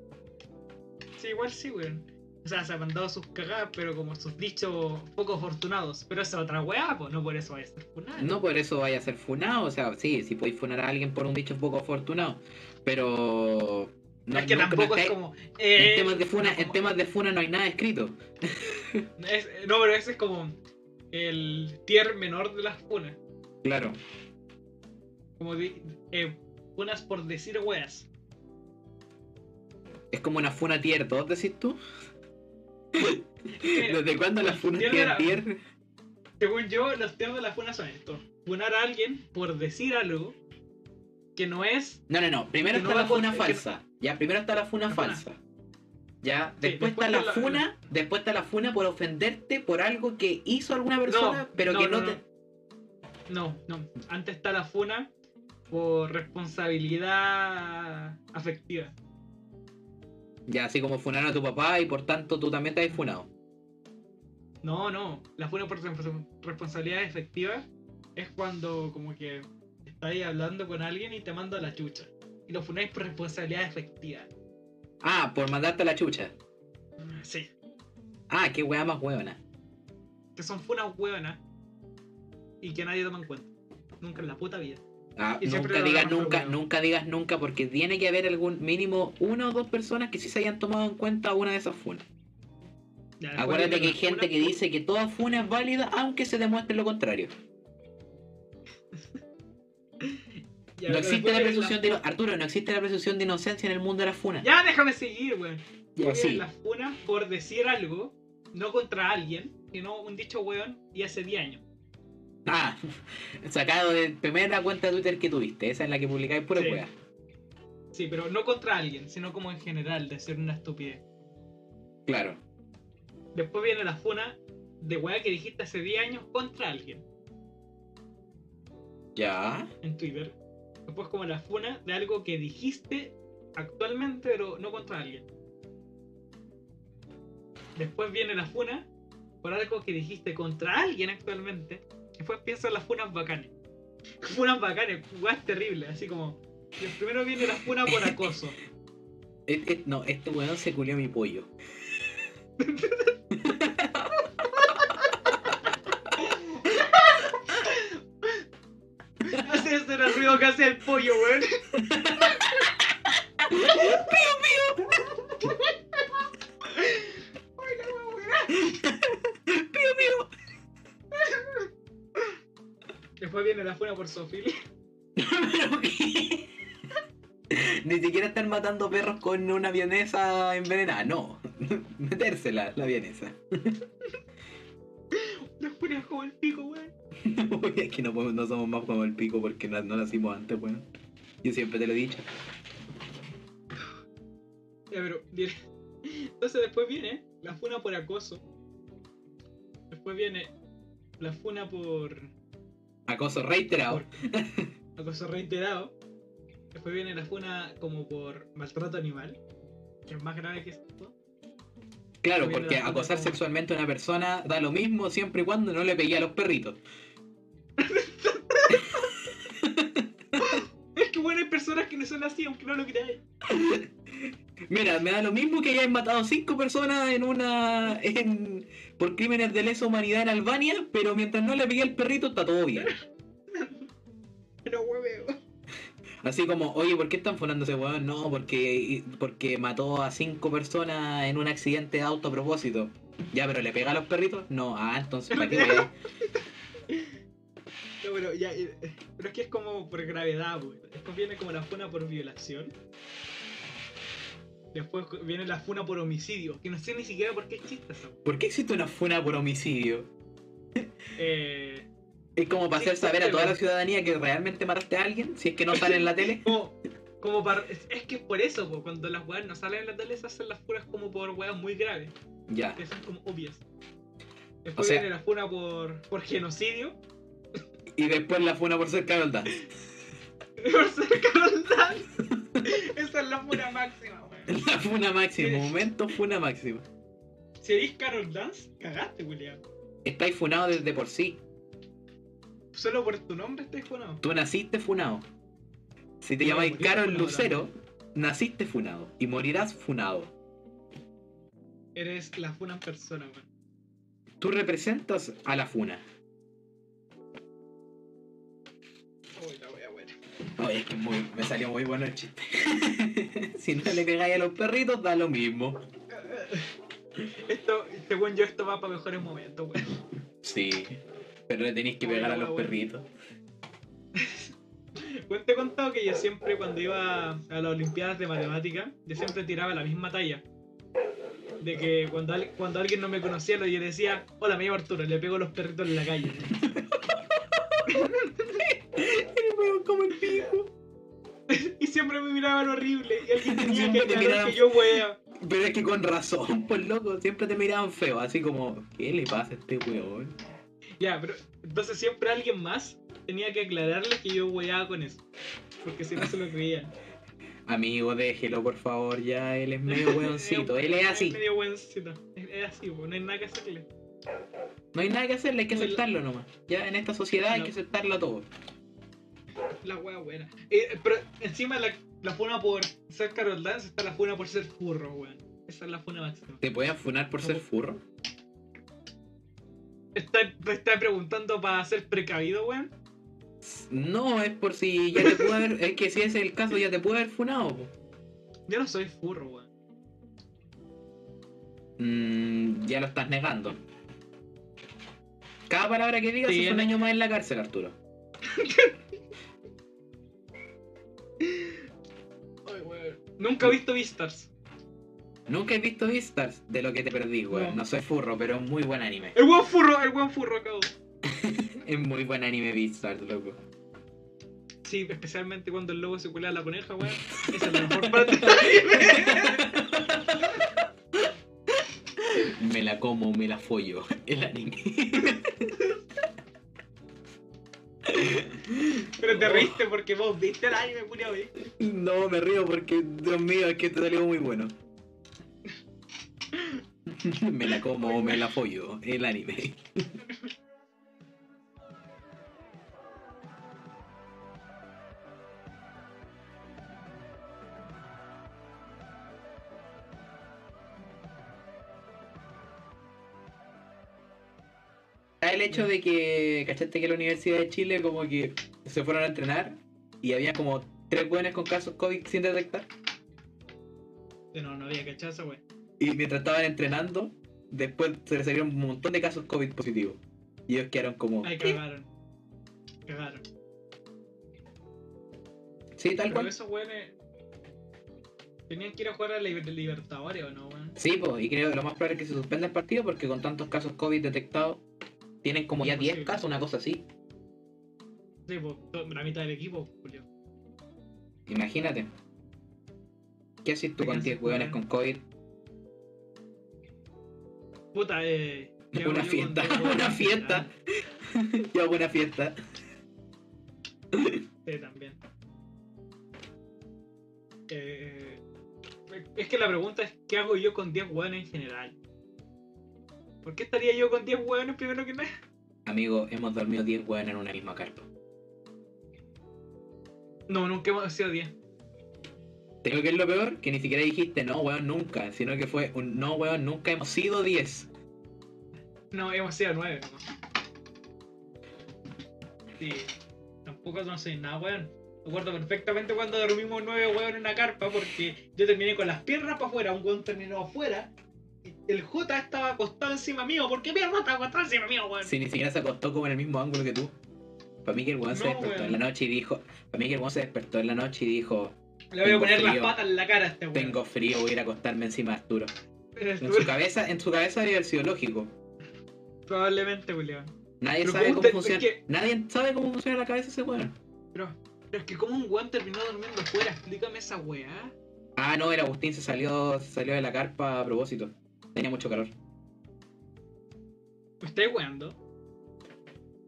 Sí, igual sí, weón. O sea, se ha mandado sus cagadas, pero como sus dichos poco afortunados. Pero esa es otra weá, pues no por eso vaya a ser funado. No por eso vaya a ser funado, o sea, sí, sí podéis funar a alguien por un dicho poco afortunado, pero... No, es que tampoco no es como. En eh, temas de funa, no, en como- temas de funa no hay nada escrito. es- no, pero ese es como el tier menor de las funas. Claro. Como di- eh, funas por decir weas. Es como una funa tier 2, decís tú. ¿Desde cuándo las funas tier de la- tier? Según yo, los tiers de las funas son estos: funar a alguien por decir algo que no es. No, no, no. Primero no está va la funa falsa. Ya, primero está la funa La funa. falsa. Ya, Sí, después, después está la funa, después está la funa por ofenderte por algo que hizo alguna persona, pero no, que no, no, no. te. No, no. Antes está la funa por responsabilidad afectiva. Ya, así como funaron a tu papá y por tanto tú también te has funado. No, no. La funa por respons- responsabilidad efectiva es cuando como que estáis hablando con alguien y te manda la chucha. Y lo funáis por responsabilidad efectiva. Ah, por mandarte a la chucha. Sí. Ah, qué weá más hueona. Que son funas hueonas y que nadie toma en cuenta. Nunca en la puta vida. Ah, nunca digas nunca, nunca digas nunca, porque tiene que haber algún mínimo una o dos personas que sí se hayan tomado en cuenta una de esas funas. Ya, Acuérdate que hay gente que dice que toda funa es válida, aunque se demuestre lo contrario. Ya, No existe la presunción de Arturo, no existe la presunción de inocencia en el mundo de la funa. Ya déjame seguir, weón. Ya, sí. La funa por decir algo, no contra alguien, sino un dicho weón y hace 10 años. Ah, sacado de primera cuenta de Twitter que tuviste, esa es la que publicáis pura Sí. wea. Sí, pero no contra alguien, sino como en general, de ser una estupidez. Claro. Después viene la funa de weá que dijiste hace 10 años contra alguien Ya. en Twitter. Después como la funa de algo que dijiste actualmente, pero no contra alguien. Después viene la funa por algo que dijiste contra alguien actualmente. Después piensa en las funas bacanes. Funas bacanes, weas terribles, así como. Primero viene la funa por acoso. Es- es- no, este weón se culió mi pollo. ruido que hace el pollo, weón. Ay, la wea buena. ¡Pío, pío! Después viene la funa por Sofil. ¿Pero qué? Ni siquiera están matando perros con una vienesa envenenada, no. Metérsela, la vienesa. es que no, podemos- no somos más como el pico porque no, no nacimos antes, weón. Yo siempre te lo he dicho. Ya, pero. Entonces después viene la funa por acoso. Después viene la funa por. Acoso reiterado. por acoso reiterado. Después viene la funa como por maltrato animal. Que es más grave que esto. Claro, porque acosar como- sexualmente a una persona da lo mismo siempre y cuando no le pegué a los perritos. Es que bueno, hay personas que no son así, aunque no lo creáis. Mira, me da lo mismo que hayáis matado cinco personas en una. En, por crímenes de lesa humanidad en Albania, pero mientras no le pegué al perrito está todo bien. Pero hueveo. Así como, oye, ¿por qué están fonando ese weón? No, porque, porque mató a cinco personas en un accidente de auto a propósito. Ya, pero le pega a los perritos? No, ah, entonces ¿para qué weón? No, pero ya. eh, Pero es que es como por gravedad, güey. Después viene como la funa por violación. Después viene la funa por homicidio. Que no sé ni siquiera por qué es chiste eso. ¿Por qué existe una funa por homicidio? Eh. Es como para hacer saber a toda la ciudadanía que realmente mataste a alguien, si es que no sale en la tele. Como, como para. Es, que es por eso, po, cuando las weas no salen en la tele se hacen las funas como por weas muy graves. Ya. Que son como obvias. Después O sea- viene la funa por, por genocidio. Y después la funa por ser Carol Dance. por ser Carol Dance. Esa es la funa máxima, weón. La funa máxima, momento funa máxima. Si eres Carol Dance, cagaste, William. Estáis funado desde por sí. Solo por tu nombre estás funado. Tú naciste funado. Si te llamáis Carol Lucero, naciste funado. Y morirás funado. Eres la funa en persona, weón. Tú representas a la funa. Oye, es que muy- me salió muy bueno el chiste. si no le pegáis a los perritos, da lo mismo. Esto, según yo, esto va para mejores momentos, weón. Sí. Pero le tenéis que pegar a los perritos. Bueno, te he contado que yo siempre cuando iba a las Olimpiadas de Matemática, yo siempre tiraba la misma talla. De que cuando, al- cuando alguien no me conocía, yo decía, hola, me llamo Arturo, le pego a los perritos en la calle. como el pico. y siempre me miraban horrible y alguien tenía Siempre que te miraban- que yo wea. Pero es que con razón, pues loco, siempre te miraban feo, así como, ¿qué le pasa a este weón? Ya, pero entonces siempre alguien más tenía que aclararle que yo weaba con eso. Porque si no se lo creían. Amigo, déjelo por favor, ya, él es medio weoncito, él es así. medio buencito. Es, es así, pues, no hay nada que hacerle. No hay nada que hacerle, hay que aceptarlo nomás. Ya en esta sociedad hay que aceptarlo todo. La wea buena. Eh, pero encima la, la funa por ser Carol Dance está la funa por ser furro, weón. Esa es la funa máxima. ¿Te pueden funar por ser furro? Está, me está preguntando para ser precavido, weón. No, es por si ya te puede haber, es que si ese es el caso ya te puede haber funado. po. Yo no soy furro, weón. Mm, ya lo estás negando. Cada palabra que digas Sí, es un año más en la cárcel, Arturo. Nunca he visto Beastars. Nunca he visto Beastars de lo que te perdí, weón. No. No. soy furro, pero es muy buen anime. El weón furro, el weón furro, acabo. Es muy buen anime Beastars, loco. Sí, especialmente cuando el lobo se cuela a la coneja, weón. Esa es la mejor parte del anime. Me la como, me la follo. El anime. Pero te reíste porque vos viste el anime, culiao. No, me río porque, Dios mío, es que te salió muy bueno. Me la como me la follo. El anime. El hecho de que, ¿cachaste que la Universidad de Chile como que se fueron a entrenar y había como tres buenos con casos COVID sin detectar? No, no había cachado esa weón. Y mientras estaban entrenando, después se les salieron un montón de casos COVID positivos. Y ellos quedaron como... Ay, ¿qué? cagaron. Cagaron. Sí, tal Pero cual. esos weones. Tenían que ir a jugar a Libertadores o no, weón. Sí, pues, y creo que lo más probable es que se suspenda el partido porque con tantos casos COVID detectados, tienen como ya 10 Imposible. casos, una cosa así. Sí, pues, la mitad del equipo, Julio. Imagínate. ¿Qué haces tú con Fíjense, 10 hueones con. COVID? Puta, eh. ¿qué hago Una fiesta, con dos una fiesta. Yo hago una fiesta. Sí, también. Eh, es que la pregunta es: ¿qué hago yo con 10 hueones en general? ¿Por qué estaría yo con 10 hueones primero que nada? Amigo, hemos dormido 10 hueones en una misma carpa. No, nunca hemos sido 10. Tengo que es lo peor, que ni siquiera dijiste no, weón, nunca, sino que fue un no, weón, nunca hemos sido 10. No, hemos sido nueve nomás. Sí. Tampoco no sé nada, weón. Me acuerdo perfectamente cuando dormimos nueve weón en una carpa porque yo terminé con las piernas para afuera, un weón terminó afuera. El J estaba acostado encima mío. ¿Por qué mierda estaba acostado encima mío, weón? Si ni siquiera se acostó como en el mismo ángulo que tú. Para mí que el weón se despertó weón. en la noche y dijo. Para mí que el weón se despertó en la noche y dijo. Le voy a poner las patas en la cara a este weón. Tengo frío, voy a ir a acostarme encima de Arturo. En su cabeza, en su cabeza debe haber sido lógico. Probablemente, weón. Nadie Pero sabe ¿cómo funciona. es que- Nadie sabe cómo funciona la cabeza de ese weón. Pero, pero es que como un weón terminó durmiendo afuera, explícame esa weá. Ah, no, el Agustín se salió, se salió de la carpa a propósito. Tenía mucho calor. ¿Me estáis weando?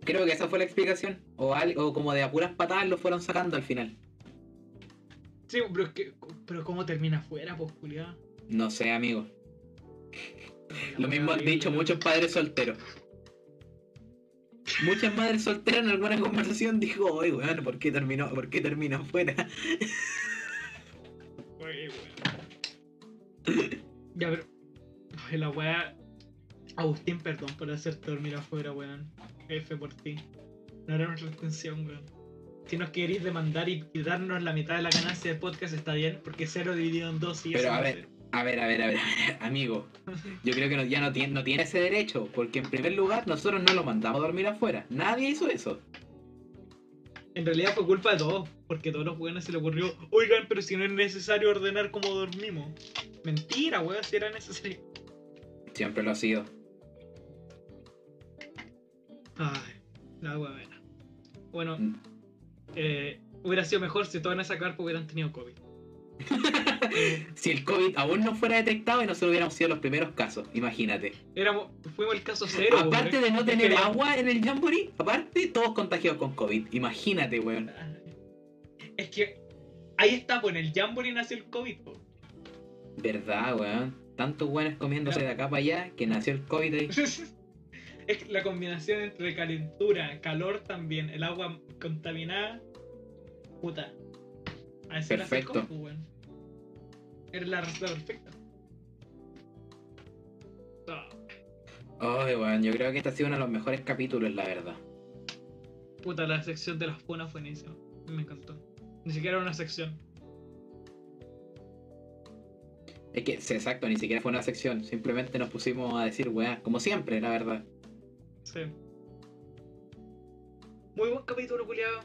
Creo que esa fue la explicación. O, al- o como de a puras patadas lo fueron sacando al final. Sí, pero es que. Pero ¿cómo termina afuera, pues, culiado? No sé, amigo. Lo mismo han dicho muchos padres solteros. Muchas madres solteras en alguna conversación dijo, oye, weón, ¿por qué terminó, por qué terminó afuera? Oye, weón. Ya, pero. La weá. Agustín, perdón por hacerte dormir afuera, weón. F por ti. No era nuestra intención, weón. Si nos queréis demandar y, y darnos la mitad de la ganancia del podcast, está bien, porque cero dividido en dos y Pero eso a ver, a ver, a ver, a ver, amigo. Yo creo que no- ya no tiene, no tiene ese derecho, porque en primer lugar nosotros no lo mandamos a dormir afuera. Nadie hizo eso. En realidad fue culpa de todos, porque a todos los weones se le ocurrió, oigan, pero si no es necesario ordenar cómo dormimos. Mentira, weón, si era necesario. Siempre lo ha sido. Ay, la weá buena. Bueno, Mm. eh, hubiera sido mejor si todas en esa carpa hubieran tenido COVID. Si el COVID aún no fuera detectado y nosotros hubiéramos sido los primeros casos, imagínate. éramos, fuimos el caso cero. aparte de no tener agua en el Jamboree, aparte todos contagiados con COVID. Imagínate, weón. Es que ahí está, pues en el Jamboree nació el COVID. po. Verdad, weón. Tantos weones comiéndose de acá para allá que nació el COVID ahí. es la combinación entre calentura, calor también, el agua contaminada. Puta. A Perfecto. Weón. Era la receta perfecta. Ah, Ay, weón, yo creo que este ha sido uno de los mejores capítulos, la verdad. puta, la sección de las funas fue buenísima. Me encantó. Ni siquiera era una sección. Es que, sí, exacto, ni siquiera fue una sección. Simplemente nos pusimos a decir, weón, como siempre, la verdad. Sí. Muy buen capítulo, culiado.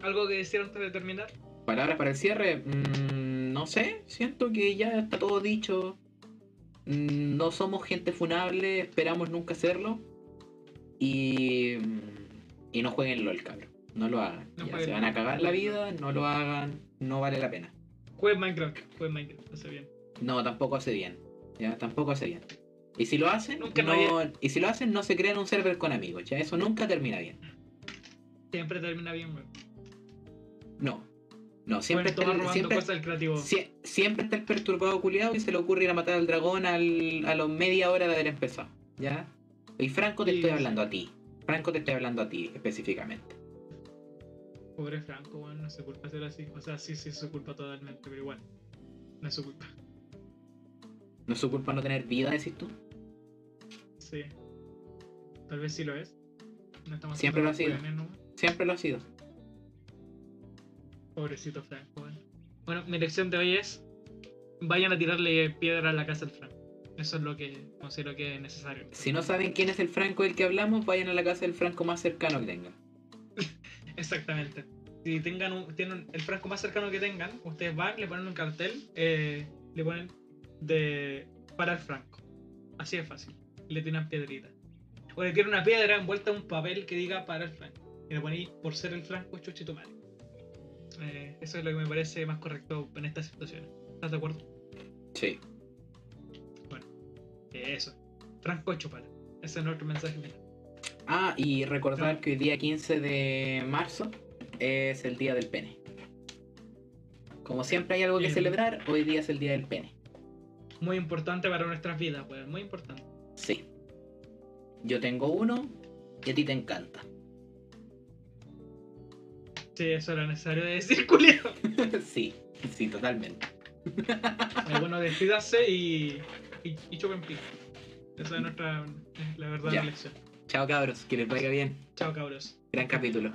¿Algo que decir antes de terminar? Palabras para el cierre, mm, no sé, siento que ya está todo dicho. Mm, no somos gente funable, esperamos nunca serlo. Y, mm, y no jueguen LOL, cabrón. No lo hagan. No Ya, se van a cagar la vida, no lo hagan, no vale la pena. Jueguen Minecraft, jueguen Minecraft, hace bien. No, tampoco hace bien. Ya, tampoco hace bien. Y si lo hacen, Nunca no, y si lo hacen, no se crean un server con amigos. Ya, eso nunca termina bien. Siempre termina bien, weón. No. No, siempre está, el, siempre, cosas creativo. sie- siempre está el perturbado culiado que se le ocurre ir a matar al dragón al, a los media hora de haber empezado. ¿Ya? Y Franco te estoy hablando a ti. Franco te estoy hablando a ti específicamente. Pobre Franco, weón, no su culpa ser así. O sea, sí, sí, es su culpa totalmente, pero igual. No es su culpa. ¿No es su culpa no tener vida, decís tú? Sí. Tal vez sí lo es. No estamos Siempre lo ha sido. Siempre lo ha sido. Pobrecito Franco, weón. Bueno, mi lección de hoy es: vayan a tirarle piedra a la casa del Franco. Eso es lo que considero que es necesario. Si no saben quién es el Franco del que hablamos, vayan a la casa del Franco más cercano que tengan. Exactamente. Si tengan un, tienen el frasco más cercano que tengan, ustedes van, le ponen un cartel, eh, le ponen de para el franco. Así de fácil. Le tiran piedrita. O le tiran una piedra envuelta en un papel que diga para el franco. Y le ponéis por ser el franco chuchi tu madre. Eh, eso es lo que me parece más correcto en estas situaciones. ¿Estás de acuerdo? Sí. Eh, eso. Franco chupar. Ese es nuestro mensaje final. Ah, y recordar Ah. que hoy día 15 de marzo es el día del pene. Como siempre hay algo que celebrar, hoy día es el día del pene. Muy importante para nuestras vidas, weón. Muy importante. Sí. Yo tengo uno y a ti te encanta. Sí, eso era necesario de decir, culiao. sí, sí, totalmente. Eh, bueno, despídase y, y, y chupen pico. Esa es nuestra, es la verdadera Ya. lección. Chao cabros, que les vaya bien. Chao, cabros. Gran capítulo.